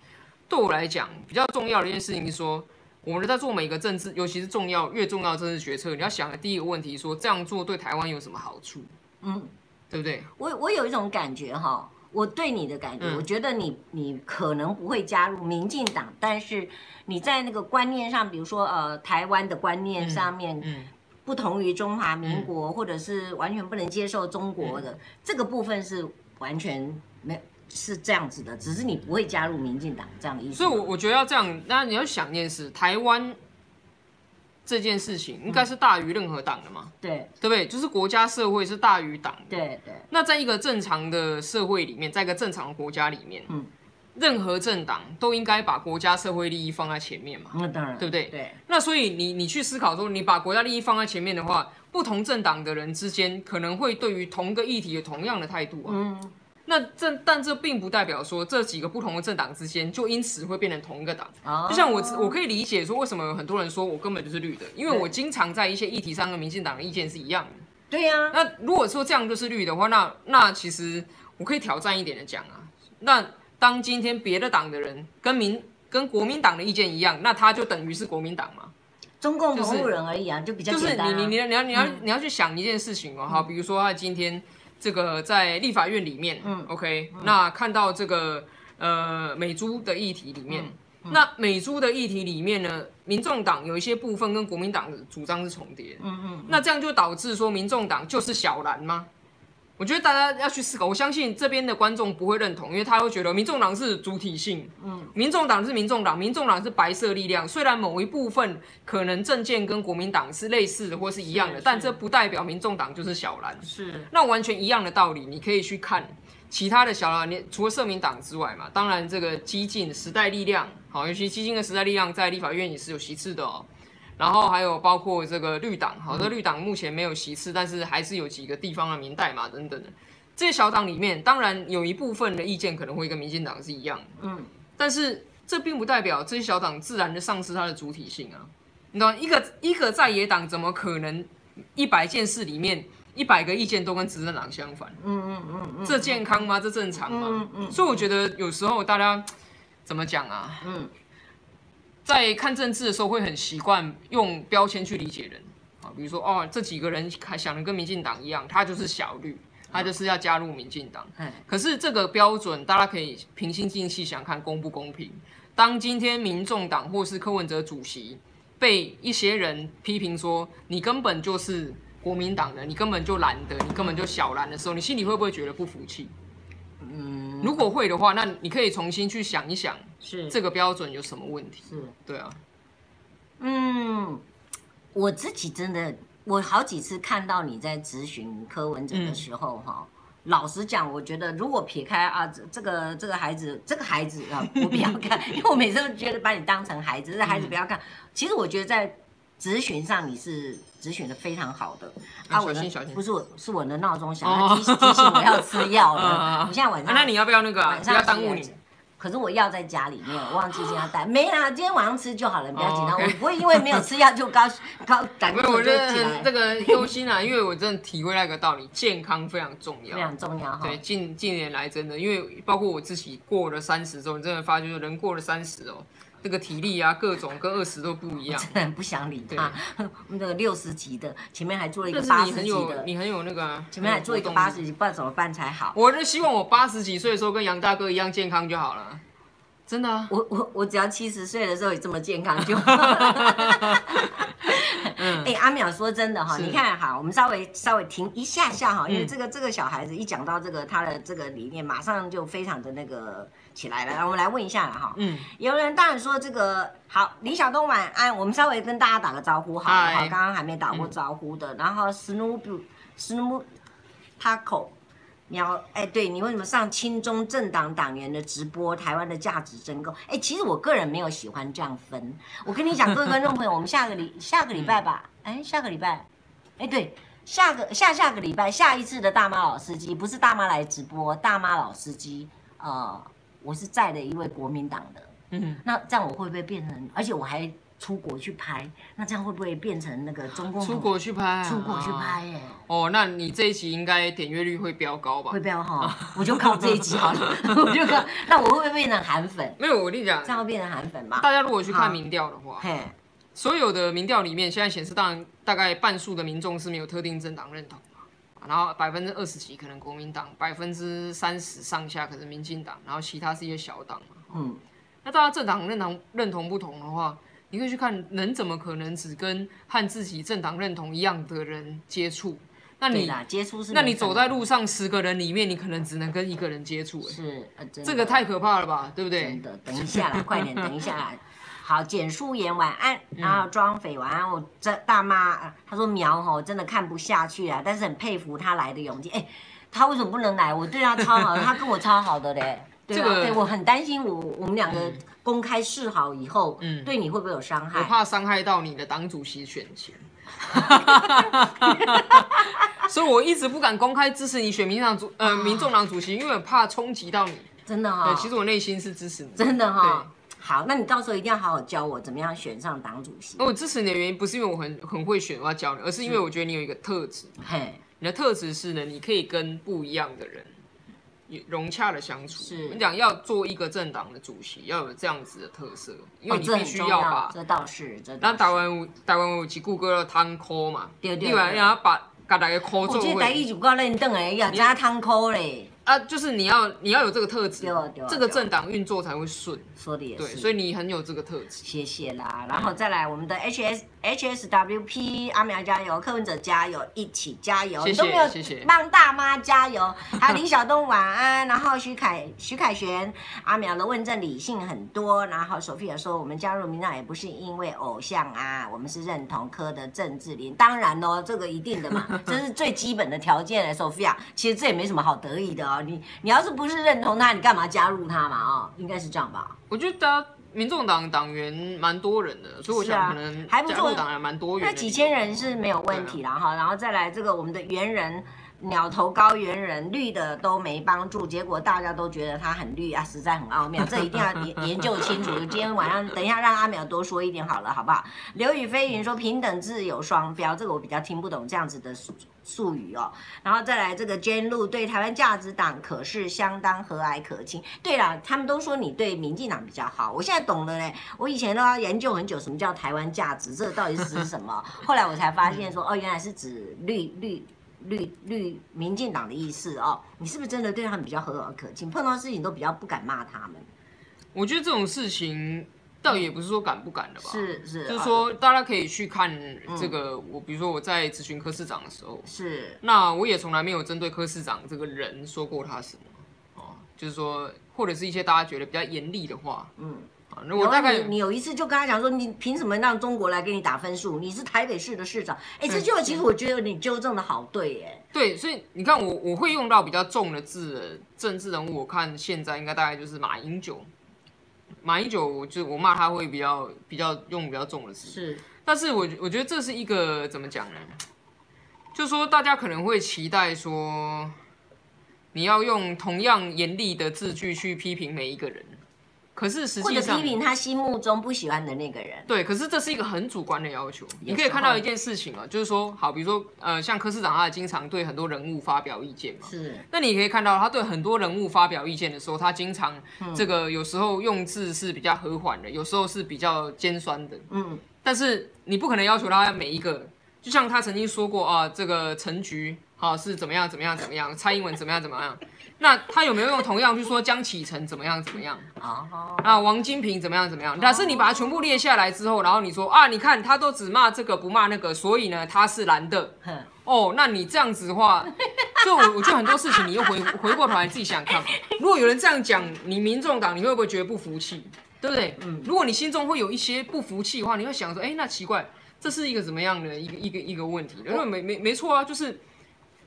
对我来讲比较重要的一件事情是说。我们在做每一个政治，尤其是重要越重要的政治决策，你要想的第一个问题说，说这样做对台湾有什么好处？嗯，对不对？我我有一种感觉哈，我对你的感觉，嗯、我觉得你你可能不会加入民进党，但是你在那个观念上，比如说呃台湾的观念上面，嗯嗯、不同于中华民国，嗯、或者是完全不能接受中国的、嗯、这个部分是完全没。是这样子的，只是你不会加入民进党这样的意思。所以，我我觉得要这样，那你要想一件事，台湾这件事情应该是大于任何党的嘛？嗯、对，对不对？就是国家社会是大于党的。对对。对，那在一个正常的社会里面，在一个正常的国家里面，嗯，任何政党都应该把国家社会利益放在前面嘛？那当然，对不对？对。那所以你你去思考说，你把国家利益放在前面的话，不同政党的人之间可能会对于同个议题有同样的态度啊。嗯。那这但这并不代表说这几个不同的政党之间就因此会变成同一个党。Oh. 就像我我可以理解说为什么有很多人说我根本就是绿的，因为我经常在一些议题上跟民进党的意见是一样的。对呀、啊。那如果说这样就是绿的话，那那其实我可以挑战一点的讲啊，那当今天别的党的人跟民跟国民党的意见一样，那他就等于是国民党嘛？中共同路人而已啊，就，比较简单、啊。就是你你你要你要、嗯、你要去想一件事情哦，好，比如说他今天。这个在立法院里面，嗯，OK，嗯，那看到这个呃美猪的议题里面，那美猪的议题里面呢，民众党有一些部分跟国民党的主张是重叠，嗯嗯，嗯，那这样就导致说民众党就是小蓝吗？我觉得大家要去思考，我相信这边的观众不会认同，因为他会觉得民众党是主体性，嗯，民众党是民众党，民众党是白色力量，虽然某一部分可能政见跟国民党是类似的或是一样的，但这不代表民众党就是小蓝，是，那完全一样的道理，你可以去看其他的小蓝，你除了社民党之外嘛，当然这个激进时代力量，好，尤其激进的时代力量在立法院也是有席次的哦。然后还有包括这个绿党，好，这绿党目前没有席次，但是还是有几个地方的民代嘛等等的。这些小党里面，当然有一部分的意见可能会跟民进党是一样的，嗯，但是这并不代表这些小党自然的丧失它的主体性啊。你懂吗？一个一个在野党怎么可能一百件事里面一百个意见都跟执政党相反？嗯嗯嗯嗯，这健康吗？这正常吗？嗯嗯。所以我觉得有时候大家怎么讲啊？嗯。在看政治的时候，会很习惯用标签去理解人啊，比如说哦，这几个人还想的跟民进党一样，他就是小绿，他就是要加入民进党。可是这个标准，大家可以平心静气想看公不公平。当今天民众党或是柯文哲主席被一些人批评说你根本就是国民党的，你根本就懒得，你根本就小蓝的时候，你心里会不会觉得不服气？嗯，如果会的话，那你可以重新去想一想，是这个标准有什么问题？是，对啊。嗯，我自己真的，我好几次看到你在咨询柯文哲的时候，哈、嗯。老实讲，我觉得如果撇开啊，这这个这个孩子，这个孩子啊，我不要看，因为我每次都觉得把你当成孩子，这孩子不要看。其实我觉得在质询上你是咨询的非常好的。啊，我心小心，不是我，是我的闹钟响，提提醒我要吃药了。我现在晚上，那你要不要那个？不要耽误你。可是我药在家里面，我忘记今天要 带。没啦，今天晚上吃就好了，不要紧张。我不会因为没有吃药就高高 胆固醇就起来。这个忧心啊，因为我真的体会那个道理，健康非常重要，非常重要哈。对，近近年来真的，因为包括我自己过了三十之后，你真的发觉人过了三十哦，这个体力啊，各种跟二十都不一样。真的很不想理他。那个六十几的，前面还做了一个八十几的，你很有那个啊，前面还做一个八十几，不知道怎么办才好。我就希望我八十几岁的时候跟杨大哥一样健康就好了。真的、啊，我我我只要七十岁的时候也这么健康就好。哎、欸，阿淼说真的哈，你看哈，我们稍微稍微停一下下哈，因为这个这个小孩子一讲到这个他的这个理念，马上就非常的那个起来了。我们来问一下了哈，嗯，有人当然说这个好，李晓东晚安，我们稍微跟大家打个招呼好了，好，刚刚还没打过招呼的，然后 Snoop Snoop Taco。你要哎，对你为什么上亲中政党党员的直播？台湾的价值真够哎，其实我个人没有喜欢这样分。我跟你讲，各位观众朋友，我们下个礼 下个礼拜吧，哎，下个礼拜，哎，对，下个下下个礼拜，下一次的大妈老司机不是大妈来直播，大妈老司机，呃，我是在的一位国民党的，嗯，那这样我会不会变成？而且我还。出国去拍，那这样会不会变成那个中共？出国去拍，出国去拍耶！哦，那你这一集应该点阅率会飙高吧？会飙哈，我就靠这一集好了，我就靠。那我会不会变成韩粉？没有，我跟你讲，这样会变成韩粉嘛？大家如果去看民调的话，嘿所有的民调里面，现在显示，当然大概半数的民众是没有特定政党认同嘛，然后百分之二十几可能国民党，百分之三十上下可能民进党，然后其他是一些小党嘛。嗯，那大家政党认同认同不同的话。你可以去看，人怎么可能只跟和自己政党认同一样的人接触？那你接触是？那你走在路上十个人里面，你可能只能跟一个人接触。是，呃、这个太可怕了吧？对不对？真的，等一下来，快点，等一下来。好，简淑妍晚安，然后庄匪晚安。我这大妈，她说苗吼真的看不下去啊，但是很佩服她来的勇气。哎，她为什么不能来？我对她超好，她跟我超好的嘞。对、啊，这个对我很担心我，我我们两个公开示好以后，嗯，对你会不会有伤害？我怕伤害到你的党主席选情，所以我一直不敢公开支持你选民党主呃民众党主席，因为我怕冲击到你。真的哈、哦，对，其实我内心是支持你，真的哈、哦。好，那你到时候一定要好好教我怎么样选上党主席。我支持你的原因不是因为我很很会选，我要教你，而是因为我觉得你有一个特质，嘿，你的特质是呢，你可以跟不一样的人。融洽的相处，是你讲要做一个政党的主席，要有这样子的特色，因为你必须要把、哦、这倒是，这那台湾台湾有几句歌叫汤科嘛，对对，对，另外然后把把大家箍做位，我这台语就够认真诶，要加汤箍嘞。啊，就是你要你要有这个特质，这个政党运作才会顺。说的也是，对，所以你很有这个特质。谢谢啦，然后再来我们的 H S H S W P 阿苗加油，柯文哲加油，一起加油。谢谢谢谢，帮大妈加油。还有林晓东晚安，然后徐凯徐凯旋，阿苗的问政理性很多。然后 Sophia 说，我们加入民进党也不是因为偶像啊，我们是认同柯的政治理念。当然喽，这个一定的嘛，这是最基本的条件。Sophia，其实这也没什么好得意的哦。你你要是不是认同他，你干嘛加入他嘛？哦，应该是这样吧？我觉得民众党党员蛮多人的，所以我想可能还不错党员蛮多元的。那几千人是没有问题啦哈。然后再来这个我们的猿人。鸟头高原人绿的都没帮助，结果大家都觉得他很绿啊，实在很奥妙，这一定要研 研究清楚。今天晚上等一下让阿淼多说一点好了，好不好？刘雨飞云说平等自有双标，这个我比较听不懂这样子的术术语哦。然后再来这个 Jane Lu 对台湾价值党可是相当和蔼可亲。对了，他们都说你对民进党比较好，我现在懂了嘞。我以前都要研究很久，什么叫台湾价值，这个到底是指什么？后来我才发现说，哦，原来是指绿绿。绿绿民进党的意思哦，你是不是真的对他们比较和蔼可亲？碰到事情都比较不敢骂他们。我觉得这种事情倒也不是说敢不敢的吧，是是，就是说大家可以去看这个。我比如说我在咨询柯市长的时候，是，那我也从来没有针对柯市长这个人说过他什么哦，就是说或者是一些大家觉得比较严厉的话，嗯，我大概你你有一次就跟他讲说，你凭什么让中国来给你打分数？你是台北市的市长，哎，这句话其实我觉得你纠正的好对耶。对，所以你看我我会用到比较重的字，政治人物，我看现在应该大概就是马英九。马英九就我骂他会比较比较用比较重的字，是，但是我我觉得这是一个怎么讲呢？就是说大家可能会期待说，你要用同样严厉的字句去批评每一个人。可是实际上，或者批评他心目中不喜欢的那个人。对，可是这是一个很主观的要求。你可以看到一件事情啊，就是说，好，比如说，呃，像柯市长，他经常对很多人物发表意见嘛。是。那你可以看到，他对很多人物发表意见的时候，他经常这个有时候用字是比较和缓的，有时候是比较尖酸的。嗯。但是你不可能要求他每一个，就像他曾经说过啊，这个陈菊啊是怎么样怎么样怎么样，蔡英文怎么样怎么样。那他有没有用同样去说江启臣怎么样怎么样啊？啊，王金平怎么样怎么样？但是你把它全部列下来之后，然后你说啊，你看他都只骂这个不骂那个，所以呢他是蓝的。哦，那你这样子的话，就我我觉得很多事情你又回回过头来自己想想看嘛。如果有人这样讲，你民众党你会不会觉得不服气？对不对？嗯。如果你心中会有一些不服气的话，你会想说，哎，那奇怪，这是一个怎么样的一个一个一个问题？因为没没没错啊，就是。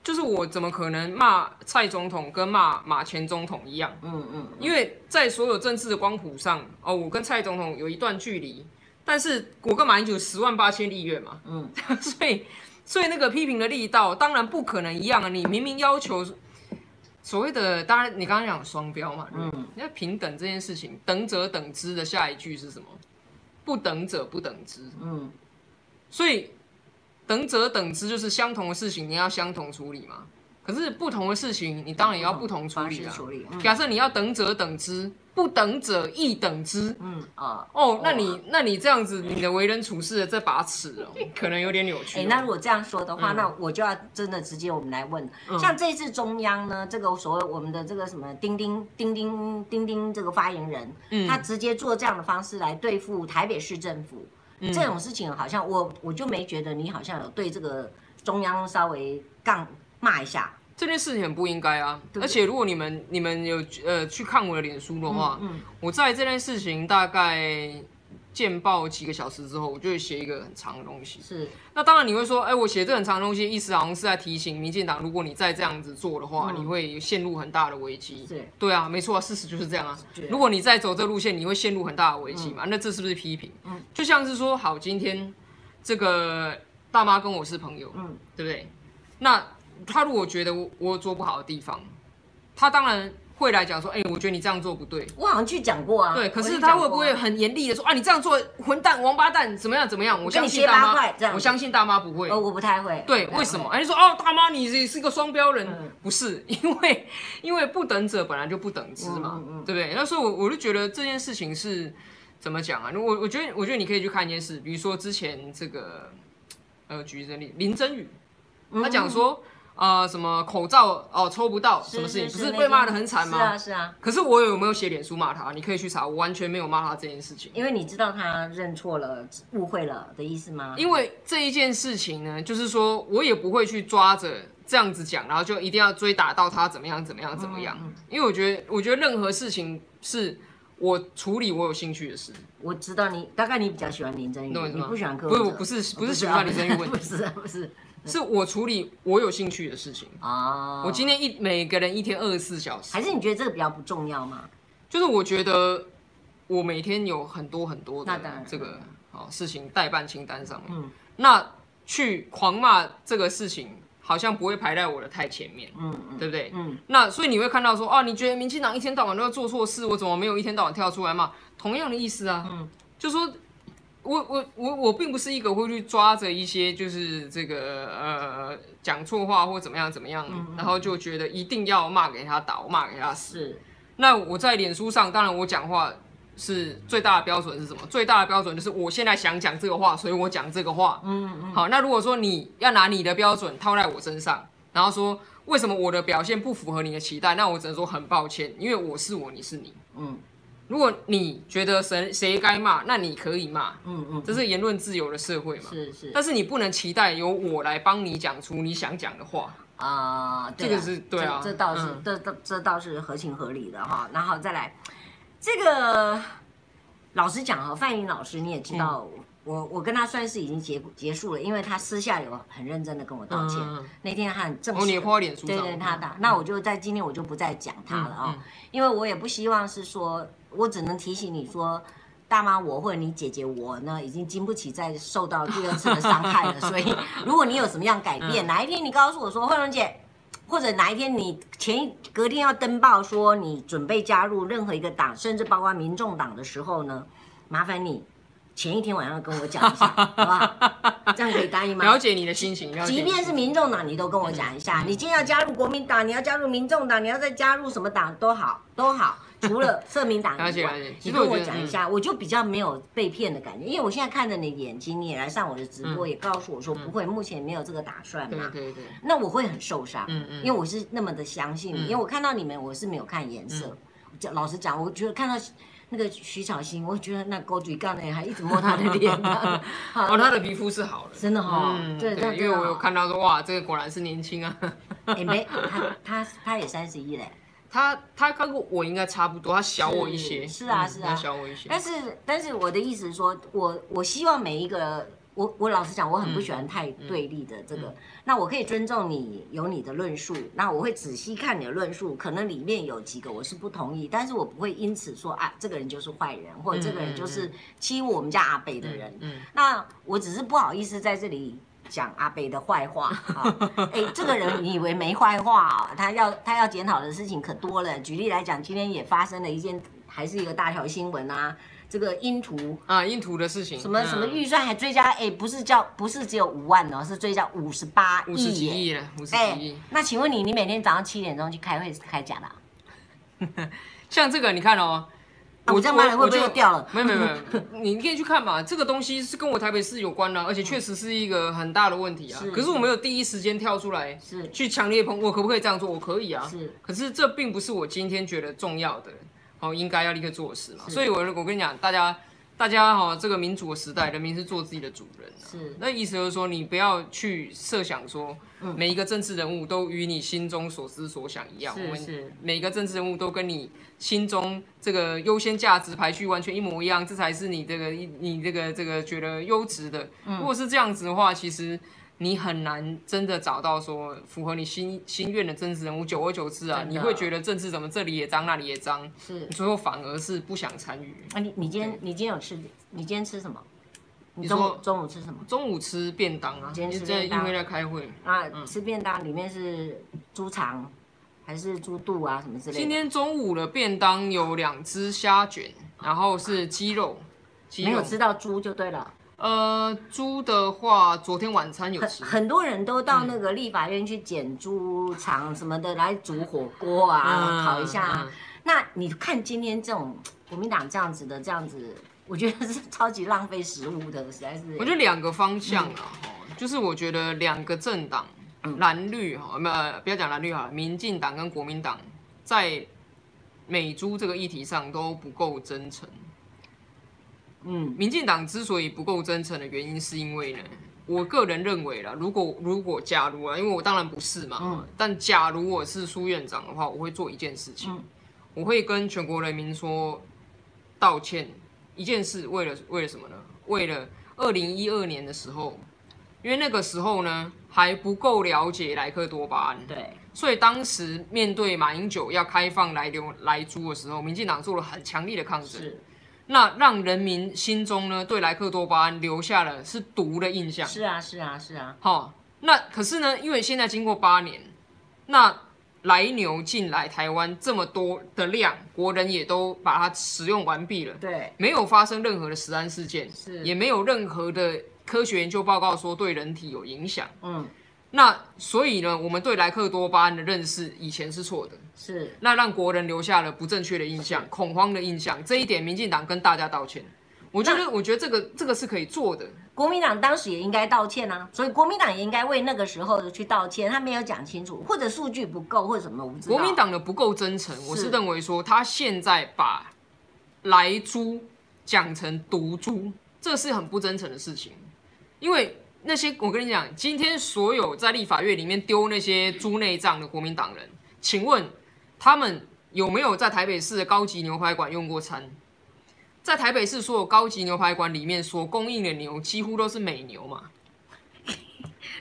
就是我怎么可能骂蔡总统跟骂马前总统一样？嗯嗯，因为在所有政治的光谱上，哦，我跟蔡总统有一段距离，但是我跟马英九十万八千里远嘛，嗯，所以所以那个批评的力道当然不可能一样啊！你明明要求所谓的，当然你刚刚讲双标嘛，嗯，那平等这件事情，等者等之的下一句是什么？不等者不等之，嗯，所以。等者等之，就是相同的事情，你要相同处理嘛。可是不同的事情，你当然也要不同处理啊。嗯、假设你要等者等之，不等者亦等之。嗯啊哦，那你那你这样子，你的为人处事的这把尺哦，可能有点扭曲。哎、欸，那如果这样说的话，嗯、那我就要真的直接我们来问，嗯、像这次中央呢，这个所谓我们的这个什么钉钉钉钉钉钉这个发言人，嗯、他直接做这样的方式来对付台北市政府。这种事情好像我我就没觉得你好像有对这个中央稍微杠骂一下，这件事情很不应该啊！对对，而且如果你们你们有呃去看我的脸书的话，嗯嗯、我在这件事情大概。见报几个小时之后，我就会写一个很长的东西。是，那当然你会说，哎、欸，我写这很长的东西，意思好像是在提醒民进党，如果你再这样子做的话，嗯、你会陷入很大的危机。是，对啊，没错啊，事实就是这样啊。如果你再走这路线，你会陷入很大的危机嘛？嗯、那这是不是批评？嗯，就像是说，好，今天这个大妈跟我是朋友，嗯，对不对？那他如果觉得我我做不好的地方，他当然。会来讲说，哎、欸，我觉得你这样做不对。我好像去讲过啊。对，可是他会不会很严厉的说啊？你这样做，混蛋、王八蛋，怎么样？怎么样？我相信大妈，我相信大妈不会。哦，我不太会。对，为什么？哎，你说哦，大妈，你是是个双标人，嗯、不是？因为 因为不等者本来就不等之嘛，嗯嗯、对不对？那所以，我我就觉得这件事情是怎么讲啊？我我觉得，我觉得你可以去看一件事，比如说之前这个呃，举个例，林真宇，他讲说。呃，什么口罩哦抽不到，什么事情不是被骂的很惨吗？是啊是啊。可是我有没有写脸书骂他？你可以去查，我完全没有骂他这件事情。因为你知道他认错了、误会了的意思吗？因为这一件事情呢，就是说我也不会去抓着这样子讲，然后就一定要追打到他怎么样怎么样怎么样。嗯、因为我觉得，我觉得任何事情是我处理我有兴趣的事。我知道你大概你比较喜欢林珍羽，你不喜欢柯？不是不是不是喜欢林珍羽问题，不是不是。是我处理我有兴趣的事情啊！我今天一每个人一天二十四小时，还是你觉得这个比较不重要吗？就是我觉得我每天有很多很多的这个好事情待办清单上面，嗯，那去狂骂这个事情好像不会排在我的太前面，嗯嗯，对不对？嗯，那所以你会看到说啊，你觉得民进党一天到晚都要做错事，我怎么没有一天到晚跳出来骂？同样的意思啊，嗯，就说。我我我我并不是一个会去抓着一些就是这个呃讲错话或怎么样怎么样，然后就觉得一定要骂给他倒，骂给他死。是那我在脸书上，当然我讲话是最大的标准是什么？最大的标准就是我现在想讲这个话，所以我讲这个话。嗯嗯。好，那如果说你要拿你的标准套在我身上，然后说为什么我的表现不符合你的期待，那我只能说很抱歉，因为我是我，你是你。嗯。如果你觉得谁谁该骂，那你可以骂，嗯嗯，这是言论自由的社会嘛，是是。但是你不能期待由我来帮你讲出你想讲的话。啊，这个是对啊，这倒是，这这这倒是合情合理的哈。然后再来，这个老实讲哈，范云老师你也知道，嗯、我我跟他算是已经结结束了，因为他私下有很认真的跟我道歉。嗯、那天他很正式，哦，你花脸书对对，他的。那我就在今天我就不再讲他了啊、哦，嗯嗯、因为我也不希望是说，我只能提醒你说，大妈我或者你姐姐我呢，已经经不起再受到第二次的伤害了。所以如果你有什么样改变，嗯、哪一天你告诉我说，慧蓉姐。或者哪一天你前一隔天要登报说你准备加入任何一个党，甚至包括民众党的时候呢，麻烦你前一天晚上跟我讲一下，好不好？这样可以答应吗？了解你的心情，即便是民众党，你都跟我讲一下。嗯、你今天要加入国民党，你要加入民众党，你要再加入什么党都好，都好。除了社民党以外，你跟我讲一下，我就比较没有被骗的感觉，因为我现在看着你的眼睛，你也来上我的直播，也告诉我说不会，目前没有这个打算嘛。对对对。那我会很受伤，因为我是那么的相信你，因为我看到你们，我是没有看颜色。讲老实讲，我觉得看到那个徐巧芯，我觉得那狗嘴杠呢，还一直摸他的脸。哦，他的皮肤是好的，真的哈。对对，因为我有看到说，哇，这个果然是年轻啊。也，没，他他他也三十一嘞。他他跟我应该差不多，他小我一些。是啊是啊，他小我一些。但是但是我的意思是说，我我希望每一个我我老实讲，我很不喜欢太对立的这个。那我可以尊重你有你的论述，那我会仔细看你的论述，可能里面有几个我是不同意，但是我不会因此说啊，这个人就是坏人，或者这个人就是欺负我们家阿北的人。嗯。那我只是不好意思在这里。讲阿北的坏话啊！哎、欸，这个人你以为没坏话啊？他要他要检讨的事情可多了。举例来讲，今天也发生了一件，还是一个大条新闻啊。这个英图啊，英图的事情，什么什么预算还追加？哎、欸，不是叫不是只有五万哦，是追加五十八亿，五十几亿了，五十几亿、欸。那请问你，你每天早上七点钟去开会是开假的、啊？像这个，你看哦。我这样骂人会不会又掉了？没有没有没有，你可以去看嘛。这个东西是跟我台北市有关的，而且确实是一个很大的问题啊。可是我没有第一时间跳出来，是去强烈抨，我可不可以这样做？我可以啊。是，可是这并不是我今天觉得重要的，哦，应该要立刻做的事嘛。所以，我我跟你讲，大家。大家哈，这个民主的时代，人民是做自己的主人。是，那意思就是说，你不要去设想说，每一个政治人物都与你心中所思所想一样。是是。每一个政治人物都跟你心中这个优先价值排序完全一模一样，这才是你这个你这个这个觉得优质的。如果是这样子的话，其实。你很难真的找到说符合你心心愿的政治人物，久而久之啊，你会觉得政治怎么这里也脏那里也脏，是，最后反而是不想参与。啊，你你今天你今天有吃？你今天吃什么？你中午你说中午吃什么？中午吃便当啊。今天吃便当。因为在开会啊，吃便当里面是猪肠还是猪肚啊什么之类的？今天中午的便当有两只虾卷，然后是鸡肉，鸡肉没有吃到猪就对了。呃，猪的话，昨天晚餐有吃。很多人都到那个立法院去捡猪肠什么的来煮火锅啊，烤一下。那你看今天这种国民党这样子的这样子，我觉得是超级浪费食物的，实在是。我觉得两个方向啊，就是我觉得两个政党，蓝绿哈，呃不要讲蓝绿哈，民进党跟国民党在美猪这个议题上都不够真诚。嗯，民进党之所以不够真诚的原因，是因为呢，我个人认为啦，如果如果假如啊，因为我当然不是嘛，嗯，但假如我是苏院长的话，我会做一件事情，嗯，我会跟全国人民说道歉。一件事，为了为了什么呢？为了二零一二年的时候，因为那个时候呢还不够了解莱克多巴胺，对，所以当时面对马英九要开放来留莱猪的时候，民进党做了很强力的抗争。那让人民心中呢，对莱克多巴胺留下了是毒的印象。是啊，是啊，是啊。好，那可是呢，因为现在经过八年，那来牛进来台湾这么多的量，国人也都把它使用完毕了。对，没有发生任何的食安事件，是，也没有任何的科学研究报告说对人体有影响。嗯。那所以呢，我们对莱克多巴胺的认识以前是错的，是那让国人留下了不正确的印象、恐慌的印象。这一点，民进党跟大家道歉。我觉得，我觉得这个这个是可以做的。国民党当时也应该道歉啊，所以国民党也应该为那个时候的去道歉。他没有讲清楚，或者数据不够，或者什么，我不知道。国民党的不够真诚，我是认为说他现在把莱猪讲成毒猪，这是很不真诚的事情，因为。那些我跟你讲，今天所有在立法院里面丢那些猪内脏的国民党人，请问他们有没有在台北市的高级牛排馆用过餐？在台北市所有高级牛排馆里面所供应的牛，几乎都是美牛嘛。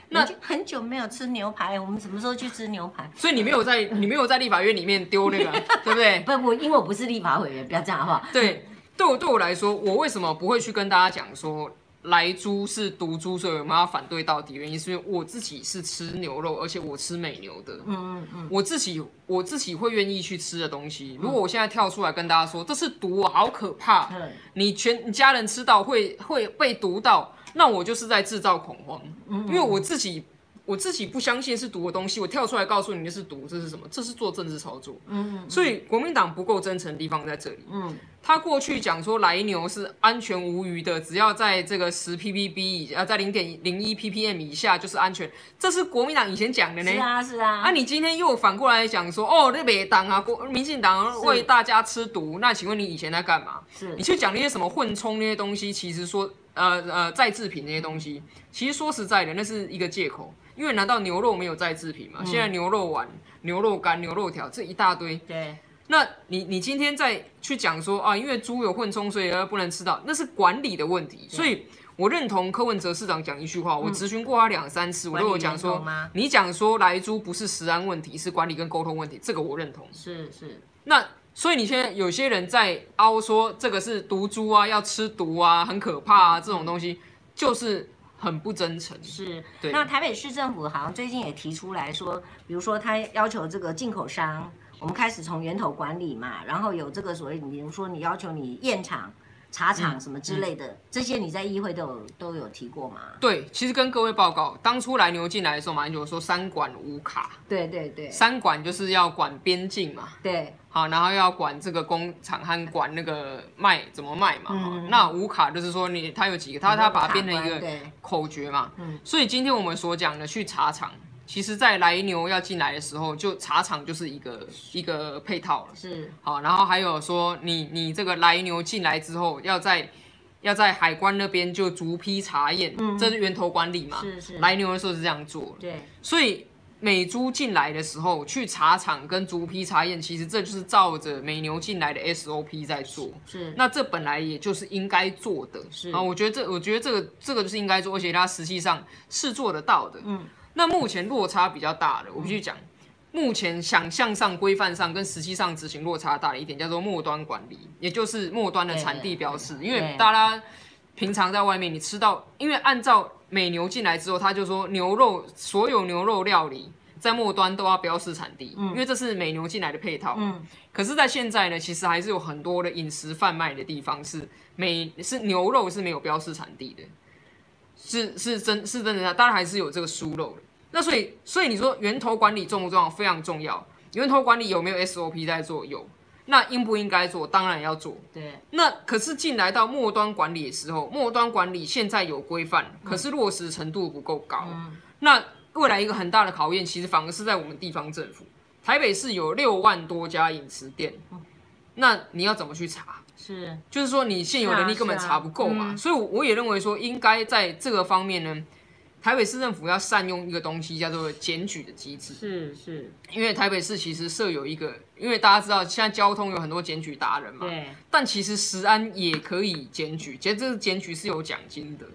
那很久没有吃牛排，我们什么时候去吃牛排？所以你没有在，你没有在立法院里面丢那个，对不对？不不，因为我不是立法委员，不要这样好不好？对，对我对我来说，我为什么不会去跟大家讲说莱猪是毒猪，所以我们要反对到底？原因是因为我自己是吃牛肉，而且我吃美牛的。嗯嗯嗯，我自己我自己会愿意去吃的东西。如果我现在跳出来跟大家说这是毒，好可怕，你全你家人吃到会会被毒到。那我就是在制造恐慌，因为我自己我自己不相信是毒的东西，我跳出来告诉你那是毒，这是什么？这是做政治操作。嗯，所以国民党不够真诚的地方在这里。嗯，他过去讲说来牛是安全无虞的，只要在这个十 ppb 以下，在零点零一 ppm 以下就是安全，这是国民党以前讲的呢。是啊是啊。啊，你今天又反过来讲说，哦，那北党啊，国民进党为大家吃毒，那请问你以前在干嘛？是你去讲那些什么混充那些东西，其实说。呃呃，再制品那些东西，其实说实在的，那是一个借口。因为难道牛肉没有再制品吗？嗯、现在牛肉丸、牛肉干、牛肉条这一大堆。对。那你你今天再去讲说啊，因为猪有混充，所以不能吃到，那是管理的问题。所以我认同柯文哲市长讲一句话，我咨询过他两三次，嗯、我都有讲说，你讲说来猪不是食安问题，是管理跟沟通问题，这个我认同。是是。那。所以你现在有些人在凹说这个是毒猪啊，要吃毒啊，很可怕啊，这种东西就是很不真诚。是，对。那台北市政府好像最近也提出来说，比如说他要求这个进口商，我们开始从源头管理嘛，然后有这个所谓，比如说你要求你验厂。茶厂什么之类的，嗯嗯、这些你在议会都有都有提过吗？对，其实跟各位报告，当初来牛进来的时候，马英九说三管五卡。对对对，三管就是要管边境嘛。对。好，然后要管这个工厂和管那个卖怎么卖嘛。嗯、那五卡就是说你他有几个，他他把它变成一个口诀嘛。嗯。所以今天我们所讲的去茶厂。其实，在来牛要进来的时候，就茶厂就是一个一个配套了。是，好，然后还有说你，你你这个来牛进来之后，要在要在海关那边就逐批查验，嗯、这是源头管理嘛。是是。来牛的时候是这样做。对。所以美猪进来的时候，去茶厂跟逐批查验，其实这就是照着美牛进来的 SOP 在做。是。是那这本来也就是应该做的。是。啊，我觉得这，我觉得这个这个就是应该做，而且它实际上是做得到的。嗯。那目前落差比较大的，我必须讲，目前想象上、规范上跟实际上执行落差大的一点叫做末端管理，也就是末端的产地标示。因为大家平常在外面你吃到，因为按照美牛进来之后，他就说牛肉所有牛肉料理在末端都要标示产地，因为这是美牛进来的配套。嗯。可是，在现在呢，其实还是有很多的饮食贩卖的地方是美是牛肉是没有标示产地的。是是真，是真的，当然还是有这个疏漏的。那所以，所以你说源头管理重不重要？非常重要。源头管理有没有 SOP 在做？有。那应不应该做？当然要做。对。那可是进来到末端管理的时候，末端管理现在有规范，可是落实程度不够高。嗯。那未来一个很大的考验，其实反而是在我们地方政府。台北市有六万多家饮食店，那你要怎么去查？是，就是说你现有能力根本查不够嘛，啊啊。嗯、所以我也认为说应该在这个方面呢，台北市政府要善用一个东西叫做检举的机制。是是，因为台北市其实设有一个，因为大家知道现在交通有很多检举达人嘛，对，但其实食安也可以检举，其实这个检举是有奖金的，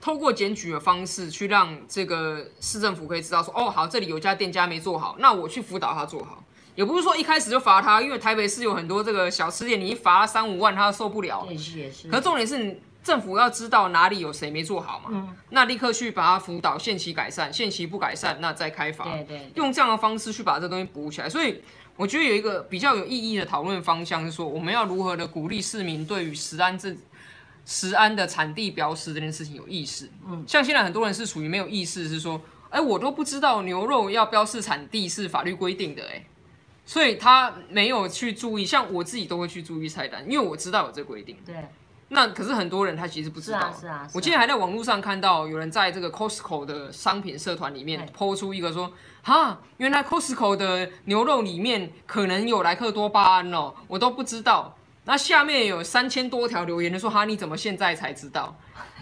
透过检举的方式去让这个市政府可以知道说，哦好，这里有家店家没做好，那我去辅导他做好。也不是说一开始就罚他，因为台北市有很多这个小吃店，你一罚他三五万，他受不了。也是也是。可是重点是，政府要知道哪里有谁没做好嘛，嗯、那立刻去把它辅导，限期改善，限期不改善，那再开罚。对，对对。用这样的方式去把这东西补起来。所以我觉得有一个比较有意义的讨论方向是说，我们要如何的鼓励市民对于食安这食安的产地标示这件事情有意识。嗯。像现在很多人是处于没有意识，是说，哎，我都不知道牛肉要标示产地是法律规定的，哎。所以他没有去注意，像我自己都会去注意菜单，因为我知道有这个规定。对。那可是很多人他其实不知道。是啊，我今天还在网络上看到有人在这个 Costco 的商品社团里面 po 出一个说，哈，原来 Costco 的牛肉里面可能有莱克多巴胺哦，我都不知道。那下面有三千多条留言的说，哈，你怎么现在才知道？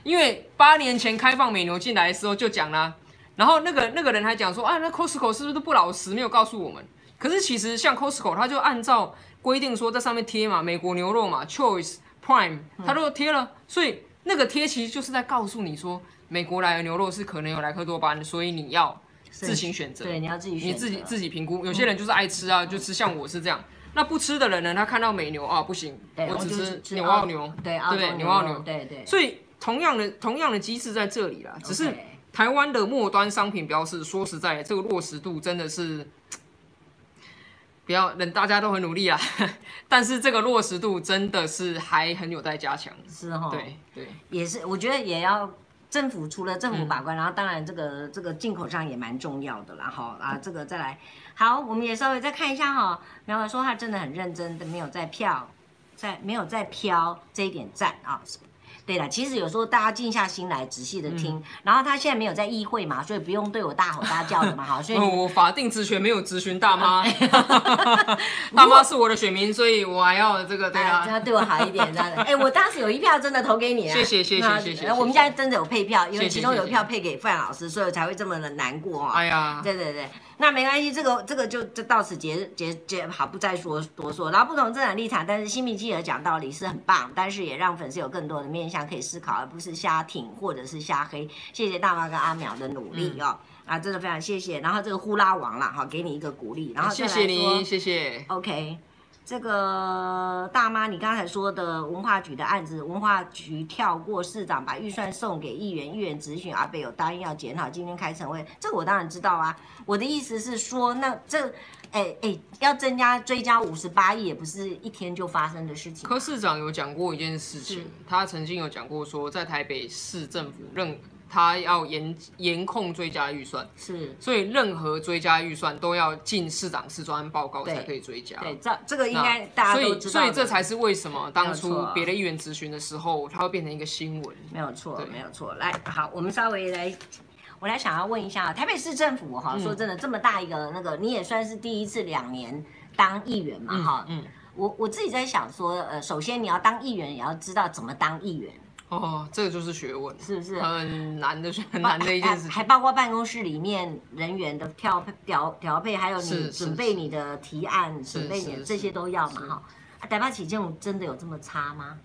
因为八年前开放美牛进来的时候就讲啦。然后那个那个人还讲说，啊，那 Costco 是不是都不老实，没有告诉我们？可是其实像 Costco，它就按照规定说在上面贴嘛，美国牛肉嘛，Choice Prime，它都贴了，所以那个贴其实就是在告诉你说，美国来的牛肉是可能有莱克多巴胺，所以你要自行选择。对，你要自己选，你自己自己评估。有些人就是爱吃啊，就吃，像我是这样。那不吃的人呢？他看到美牛啊，不行，我只吃牛澳牛，对对，纽澳牛，对对。所以同样的同样的机制在这里啦，只是台湾的末端商品标示，说实在，这个落实度真的是。不要，人大家都很努力啊，但是这个落实度真的是还很有待加强。是哈，对对，也是，我觉得也要政府除了政府把关，嗯、然后当然这个这个进口上也蛮重要的啦。哈啊，这个再来，好，我们也稍微再看一下哈。苗苗说他真的很认真的，没有在票，在没有在飘这一点赞啊。对了，其实有时候大家静下心来仔细的听，嗯、然后他现在没有在议会嘛，所以不用对我大吼大叫的嘛，好，所以、哦、我法定职权没有咨询大妈，大妈是我的选民，所以我还要这个对啊，这样对我好一点，这样的。哎，我当时有一票真的投给你啊，谢谢谢谢谢谢。我们现在真的有配票，因为其中有一票配给范老师，所以才会这么的难过啊。哎呀，对对对。那没关系，这个这个就就到此结结结好，不再说多说。然后不同政党立场，但是心平气和讲道理是很棒，但是也让粉丝有更多的面向可以思考，而不是瞎挺或者是瞎黑。谢谢大妈跟阿淼的努力哦，嗯、啊，真的非常谢谢。然后这个呼啦王啦，好，给你一个鼓励。然后谢谢你，谢谢。OK。这个大妈，你刚才说的文化局的案子，文化局跳过市长，把预算送给议员，议员质询阿北有答应要检讨，今天开晨会，这个我当然知道啊。我的意思是说，那这，哎哎，要增加追加五十八亿，也不是一天就发生的事情。柯市长有讲过一件事情，他曾经有讲过说，在台北市政府认。他要严严控追加预算，是，所以任何追加预算都要进市长市专案报告才可以追加。对，这这个应该大家都知道。所以，所以这才是为什么当初别的议员咨询的时候，它会变成一个新闻。没有错，没有错。来，好，我们稍微来，我来想要问一下，台北市政府哈，说真的，这么大一个那个，你也算是第一次两年当议员嘛，哈，嗯，我我自己在想说，呃，首先你要当议员，也要知道怎么当议员。哦，这个就是学问，是不是很难的？很难的一件事情，还包括办公室里面人员的调调调配，还有你准备你的提案，准备你的这些都要嘛？哈，台北市政府真的有这么差吗？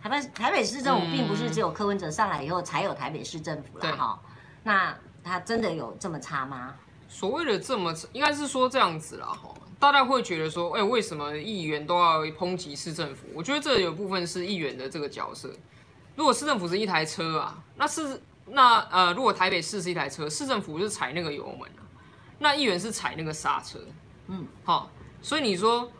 台北台北市政府并不是只有柯文哲上来以后才有台北市政府了哈，那他真的有这么差吗？所谓的这么差，应该是说这样子啦哈，大家会觉得说，哎，为什么议员都要抨击市政府？我觉得这有部分是议员的这个角色。如果市政府是一台车啊，那是那呃，如果台北市是一台车，市政府是踩那个油门啊，那议员是踩那个刹车，嗯，好，所以你说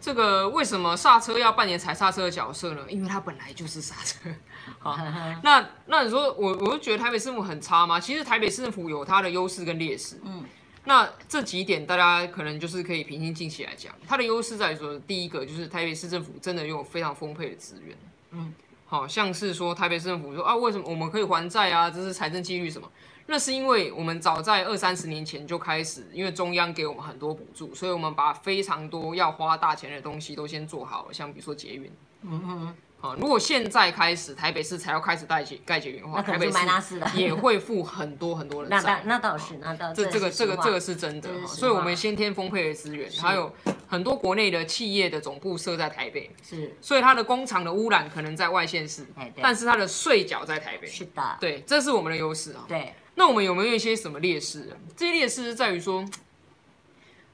这个为什么刹车要扮演踩刹车的角色呢？因为它本来就是刹车，好，那那你说我我就觉得台北市政府很差吗？其实台北市政府有它的优势跟劣势，嗯，那这几点大家可能就是可以平心静气来讲，它的优势在于说，第一个就是台北市政府真的拥有非常丰沛的资源，嗯。好像是说台北市政府说啊，为什么我们可以还债啊？这是财政纪律什么？那是因为我们早在二三十年前就开始，因为中央给我们很多补助，所以我们把非常多要花大钱的东西都先做好了，像比如说捷运。嗯哼。好，如果现在开始台北市才要开始盖捷盖捷运的话，台北市也会付很多很多的 债。那那倒是，那倒是。这这个这个这个是真的，所以我们先天丰沛的资源，还有很多国内的企业的总部设在台北，是，所以它的工厂的污染可能在外县市，但是它的税缴在台北。是的，对，这是我们的优势啊。对，那我们有没有一些什么劣势？这些劣势是在于说，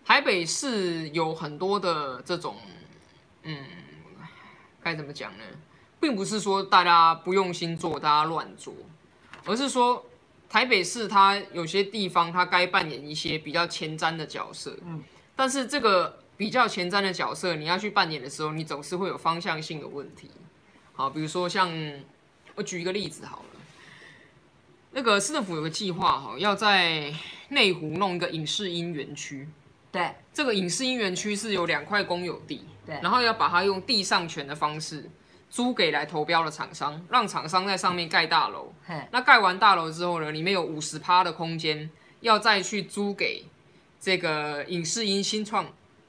台北市有很多的这种，嗯。该怎么讲呢？并不是说大家不用心做，大家乱做，而是说台北市它有些地方它该扮演一些比较前瞻的角色。嗯，但是这个比较前瞻的角色，你要去扮演的时候，你总是会有方向性的问题。好，比如说像我举一个例子好了，那个市政府有个计划哈，要在内湖弄一个影视音园区。对，这个影视音园区是有两块公有地。对，然后要把它用地上权的方式租给来投标的厂商，让厂商在上面盖大楼。那盖完大楼之后呢，里面有五十趴的空间要再去租给这个影视音新创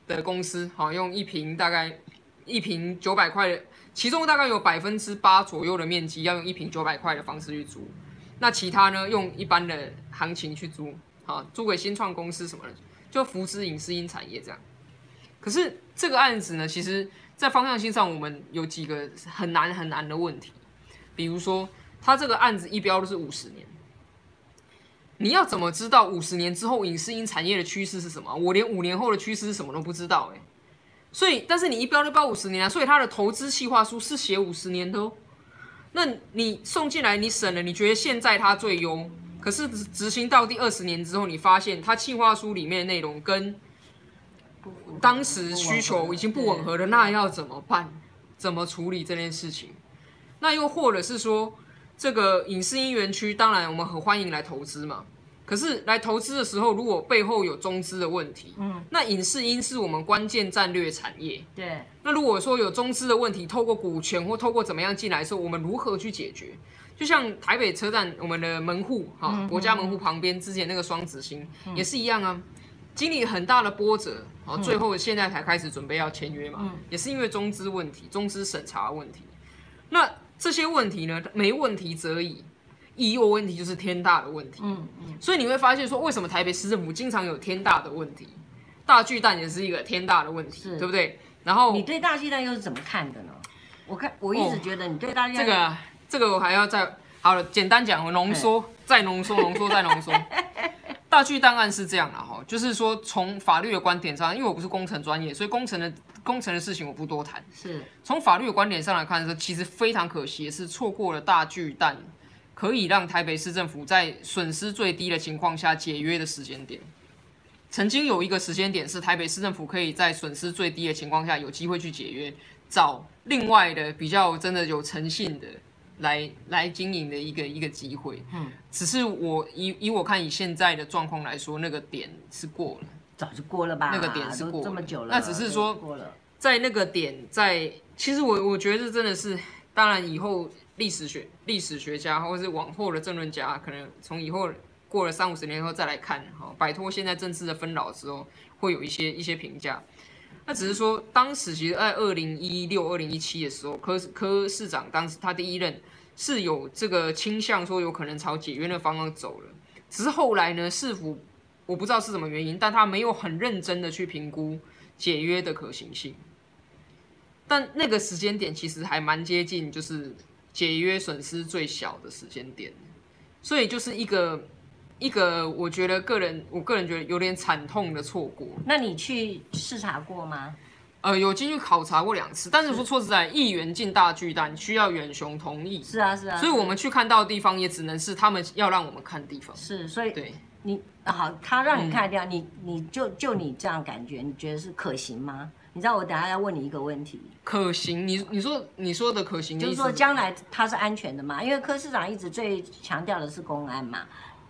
的公司，好，用一平大概一平九百块，其中大概有百分之八左右的面积要用一平九百块的方式去租，那其他呢用一般的行情去租，好，租给新创公司什么的，就扶持影视音产业这样。可是这个案子呢，其实在方向性上，我们有几个很难很难的问题，比如说，他这个案子一标都是五十年，你要怎么知道五十年之后影视音产业的趋势是什么？我连五年后的趋势是什么都不知道哎。所以，但是你一标就标五十年啊，所以他的投资计划书是写五十年的哦。那你送进来，你审了，你觉得现在它最优，可是执行到第二十年之后，你发现它计划书里面的内容跟当时需求已经不吻合了，那要怎么办？怎么处理这件事情？那又或者是说，这个影视音园区，当然我们很欢迎来投资嘛。可是来投资的时候，如果背后有中资的问题，嗯，那影视音是我们关键战略产业，对。那如果说有中资的问题，透过股权或透过怎么样进来的时候，我们如何去解决？就像台北车站，我们的门户哈，国家门户旁边之前那个双子星也是一样啊，经历很大的波折，然后，最后现在才开始准备要签约嘛，也是因为中资问题、中资审查问题。那这些问题呢，没问题则已。一有问题就是天大的问题，嗯嗯，所以你会发现说，为什么台北市政府经常有天大的问题？大巨蛋也是一个天大的问题，对不对？然后你对大巨蛋又是怎么看的呢？我看我一直觉得你对大巨蛋、哦、这个这个我还要再好了，简单讲，浓缩再浓缩，浓缩再浓缩。大巨蛋案是这样的哈，就是说从法律的观点上，因为我不是工程专业，所以工程的工程的事情我不多谈。是从法律的观点上来看的时候，其实非常可惜，是错过了大巨蛋。可以让台北市政府在损失最低的情况下解约的时间点，曾经有一个时间点是台北市政府可以在损失最低的情况下有机会去解约，找另外的比较真的有诚信的来来经营的一个一个机会。嗯，只是我以以我看以现在的状况来说，那个点是过了，早就过了吧？那个点是过了，这么久了，那只是说过了在那个点在，其实我我觉得真的是，当然以后。历史学历史学家，或者是往后的政论家，可能从以后过了三五十年后再来看，哈，摆脱现在政治的纷扰之后，会有一些一些评价。那只是说，当时其实在二零一六、二零一七的时候，柯柯市长当时他第一任是有这个倾向，说有可能朝解约的方向走了。只是后来呢，市府我不知道是什么原因，但他没有很认真的去评估解约的可行性。但那个时间点其实还蛮接近，就是。解约损失最小的时间点，所以就是一个一个，我觉得个人，我个人觉得有点惨痛的错过。那你去视察过吗？呃，有进去考察过两次，但是说错实在，议员进大巨蛋需要远雄同意。是啊，是啊。所以我们去看到的地方，也只能是他们要让我们看的地方。是，所以对你好，他让你看的地方，嗯、你你就就你这样感觉，你觉得是可行吗？你知道我等下要问你一个问题，可行？你你说你说的可行，就是说将来它是安全的嘛？因为柯市长一直最强调的是公安嘛。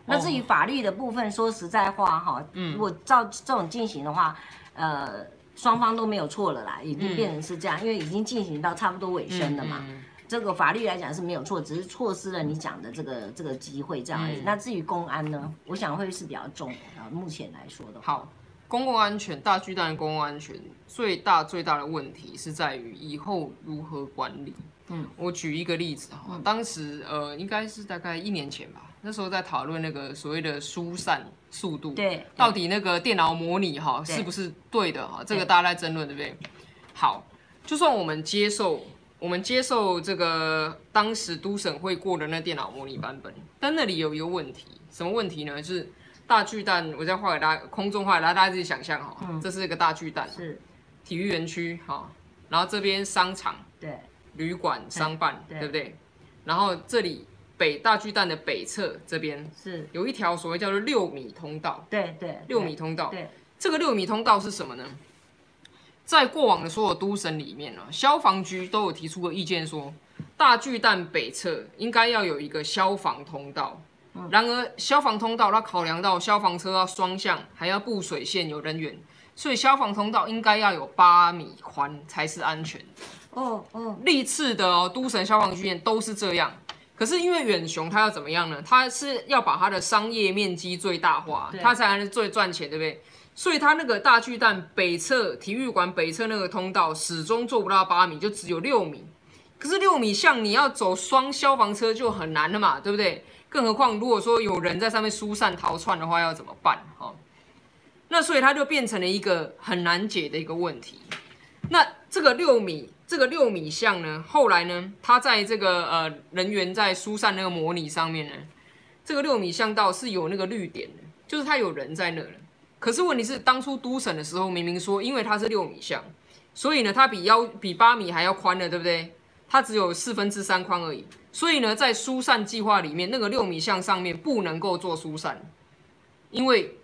那至于法律的部分，说实在话哈，如果照这种进行的话，呃，双方都没有错了啦，已经变成是这样，因为已经进行到差不多尾声了嘛。这个法律来讲是没有错，只是错失了你讲的这个这个机会这样而已。那至于公安呢，我想会是比较重啊，目前来说的话。好。公共安全，大巨蛋的公共安全最大最大的问题是在于以后如何管理。嗯，我举一个例子哈，嗯、当时呃应该是大概一年前吧，那时候在讨论那个所谓的疏散速度，对，到底那个电脑模拟哈是不是对的哈？这个大家在争论对不对？好，就算我们接受，我们接受这个当时都审会过的那电脑模拟版本，但那里有一个问题，什么问题呢？就是。大巨蛋，我再画给大家，空中画给大家，大家自己想象哈，嗯、这是一个大巨蛋，是体育园区哈，然后这边商场，对，旅馆、商办，对，对不对？然后这里北大巨蛋的北侧这边是有一条所谓叫做六米通道，对对，六米通道，对，这个六米通道是什么呢？在过往的所有都审里面呢，消防局都有提出过意见说，大巨蛋北侧应该要有一个消防通道。然而，消防通道它考量到消防车要双向，还要布水线有人员，所以消防通道应该要有八米宽才是安全的。哦哦，历次的哦，都审消防局都是这样。可是因为远雄它要怎么样呢？它是要把它的商业面积最大化，它才能最赚钱，对不对？所以它那个大巨蛋北侧体育馆北侧那个通道始终做不到八米，就只有六米。可是六米像你要走双消防车就很难了嘛，对不对？更何况，如果说有人在上面疏散逃窜的话，要怎么办？哈，那所以它就变成了一个很难解的一个问题。那这个六米，这个六米巷呢，后来呢，它在这个呃人员在疏散那个模拟上面呢，这个六米巷道是有那个绿点的，就是它有人在那了。可是问题是，当初都审的时候明明说，因为它是六米巷，所以呢，它比幺比八米还要宽的，对不对？它只有四分之三宽而已。所以呢，在疏散计划里面，那个六米巷上面不能够做疏散，因为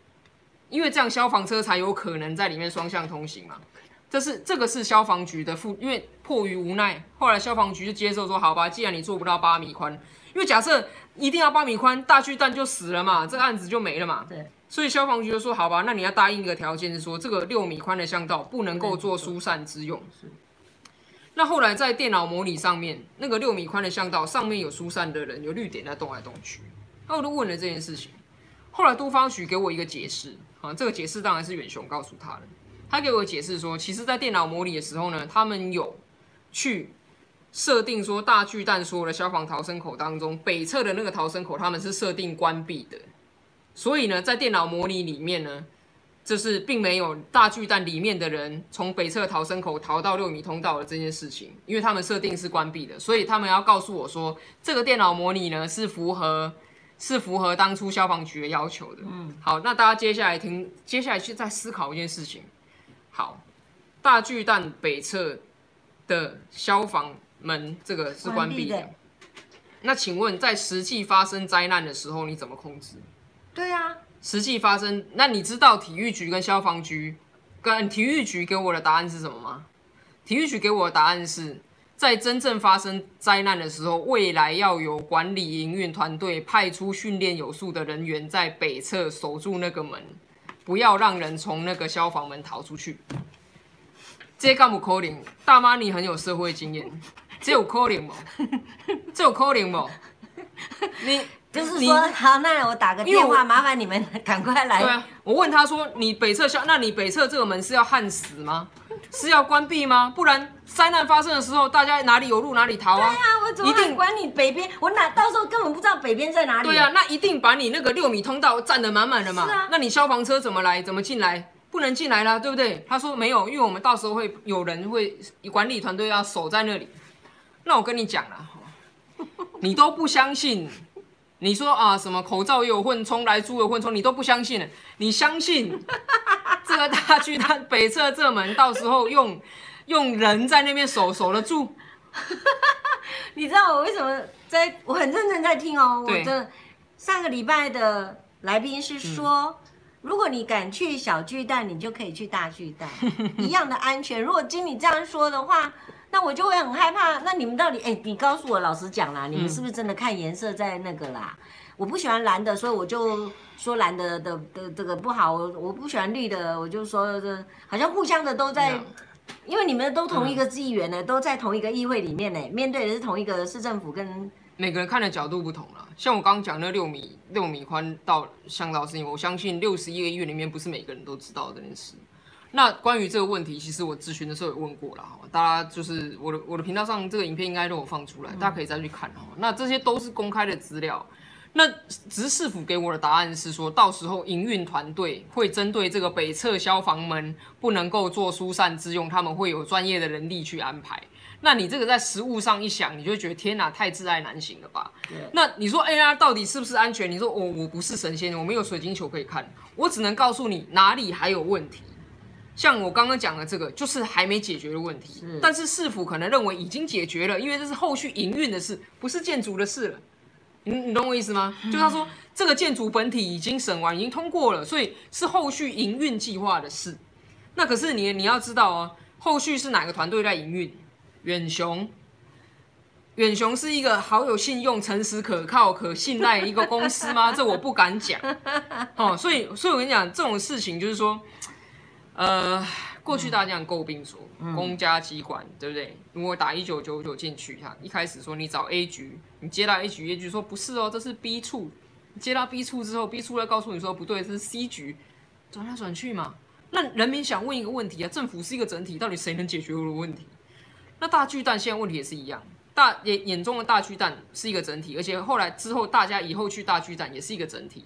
因为这样消防车才有可能在里面双向通行嘛。这是这个是消防局的负，因为迫于无奈，后来消防局就接受说，好吧，既然你做不到八米宽，因为假设一定要八米宽，大巨蛋就死了嘛，这个案子就没了嘛。对。所以消防局就说，好吧，那你要答应一个条件，是说这个六米宽的巷道不能够做疏散之用。那后来在电脑模拟上面，那个六米宽的巷道上面有疏散的人，有绿点在动来动去。那我都问了这件事情，后来都方局给我一个解释，啊，这个解释当然是远雄告诉他的。他给我解释说，其实，在电脑模拟的时候呢，他们有去设定说，大巨蛋所有的消防逃生口当中，北侧的那个逃生口他们是设定关闭的。所以呢，在电脑模拟里面呢，就是并没有大巨蛋里面的人从北侧逃生口逃到六米通道的这件事情，因为他们设定是关闭的，所以他们要告诉我说，这个电脑模拟呢是符合是符合当初消防局的要求的。嗯，好，那大家接下来听，接下来去再思考一件事情。好，大巨蛋北侧的消防门这个是关闭的。的那请问，在实际发生灾难的时候，你怎么控制？对呀、啊，实际发生，那你知道体育局跟消防局跟体育局给我的答案是什么吗？体育局给我的答案是在真正发生灾难的时候，未来要有管理营运团队派出训练有素的人员在北侧守住那个门。不要让人从那个消防门逃出去。这干不可能？大妈，你很有社会经验，这有扣零吗？这有扣零吗？你 就是说，好，那我打个电话，麻烦你们赶快来。对啊，我问他说：“你北侧消，那你北侧这个门是要焊死吗？是要关闭吗？不然灾难发生的时候，大家哪里有路哪里逃啊？”对啊，我怎么还管你北边？我哪到时候根本不知道北边在哪里。对啊，那一定把你那个六米通道占得满满的嘛。是啊。那你消防车怎么来？怎么进来？不能进来了，对不对？他说没有，因为我们到时候会有人会管理团队要守在那里。那我跟你讲了，你都不相信。你说啊，什么口罩也有混充，来猪有混充，你都不相信？你相信这个大巨蛋北侧这门，到时候用用人在那边守守得住？你知道我为什么在？我很认真在听哦。我的上个礼拜的来宾是说，嗯、如果你敢去小巨蛋，你就可以去大巨蛋，一样的安全。如果经理这样说的话。那我就会很害怕。那你们到底？哎、欸，你告诉我，老实讲啦，你们是不是真的看颜色在那个啦？嗯、我不喜欢蓝的，所以我就说蓝的的的这个不好。我我不喜欢绿的，我就说这好像互相的都在，嗯、因为你们都同一个议员呢，嗯、都在同一个议会里面呢，面对的是同一个市政府跟每个人看的角度不同了。像我刚刚讲那六米六米宽到巷道事情，我相信六十一个议员里面不是每个人都知道这件事。那关于这个问题，其实我咨询的时候有问过了，大家就是我的我的频道上这个影片应该都有放出来，大家可以再去看哈。那这些都是公开的资料。那只是市府给我的答案是说，到时候营运团队会针对这个北侧消防门不能够做疏散之用，他们会有专业的人力去安排。那你这个在实物上一想，你就觉得天哪，太自爱难行了吧？那你说，AR，到底是不是安全？你说我我不是神仙，我没有水晶球可以看，我只能告诉你哪里还有问题。像我刚刚讲的这个，就是还没解决的问题。是但是市府可能认为已经解决了，因为这是后续营运的事，不是建筑的事了。你你懂我意思吗？嗯、就他说这个建筑本体已经审完，已经通过了，所以是后续营运计划的事。那可是你你要知道哦，后续是哪个团队在营运？远雄，远雄是一个好有信用、诚实可靠、可信赖一个公司吗？这我不敢讲。哦，所以所以我跟你讲，这种事情就是说。呃，过去大家这样诟病说，嗯、公家机关对不对？如果打一九九九进去，他，一开始说你找 A 局，你接到 A 局，A 局说不是哦，这是 B 处。接到 B 处之后，B 处来告诉你说不对，这是 C 局，转来转去嘛。那人民想问一个问题啊，政府是一个整体，到底谁能解决我的问题？那大巨蛋现在问题也是一样，大眼眼中的大巨蛋是一个整体，而且后来之后大家以后去大巨蛋也是一个整体。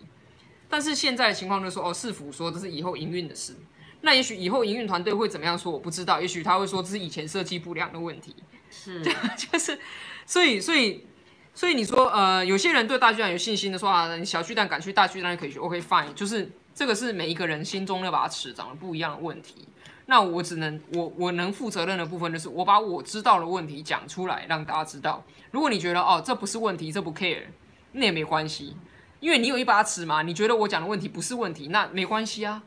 但是现在的情况就是说，哦，市府说这是以后营运的事。那也许以后营运团队会怎么样说，我不知道。也许他会说这是以前设计不良的问题。是，就是，所以，所以，所以你说，呃，有些人对大巨蛋有信心的说啊，你小巨蛋敢去，大巨蛋就可以去。OK fine，就是这个是每一个人心中那把尺长得不一样的问题。那我只能，我我能负责任的部分就是我把我知道的问题讲出来，让大家知道。如果你觉得哦，这不是问题，这不 care，那也没关系，因为你有一把尺嘛。你觉得我讲的问题不是问题，那没关系啊，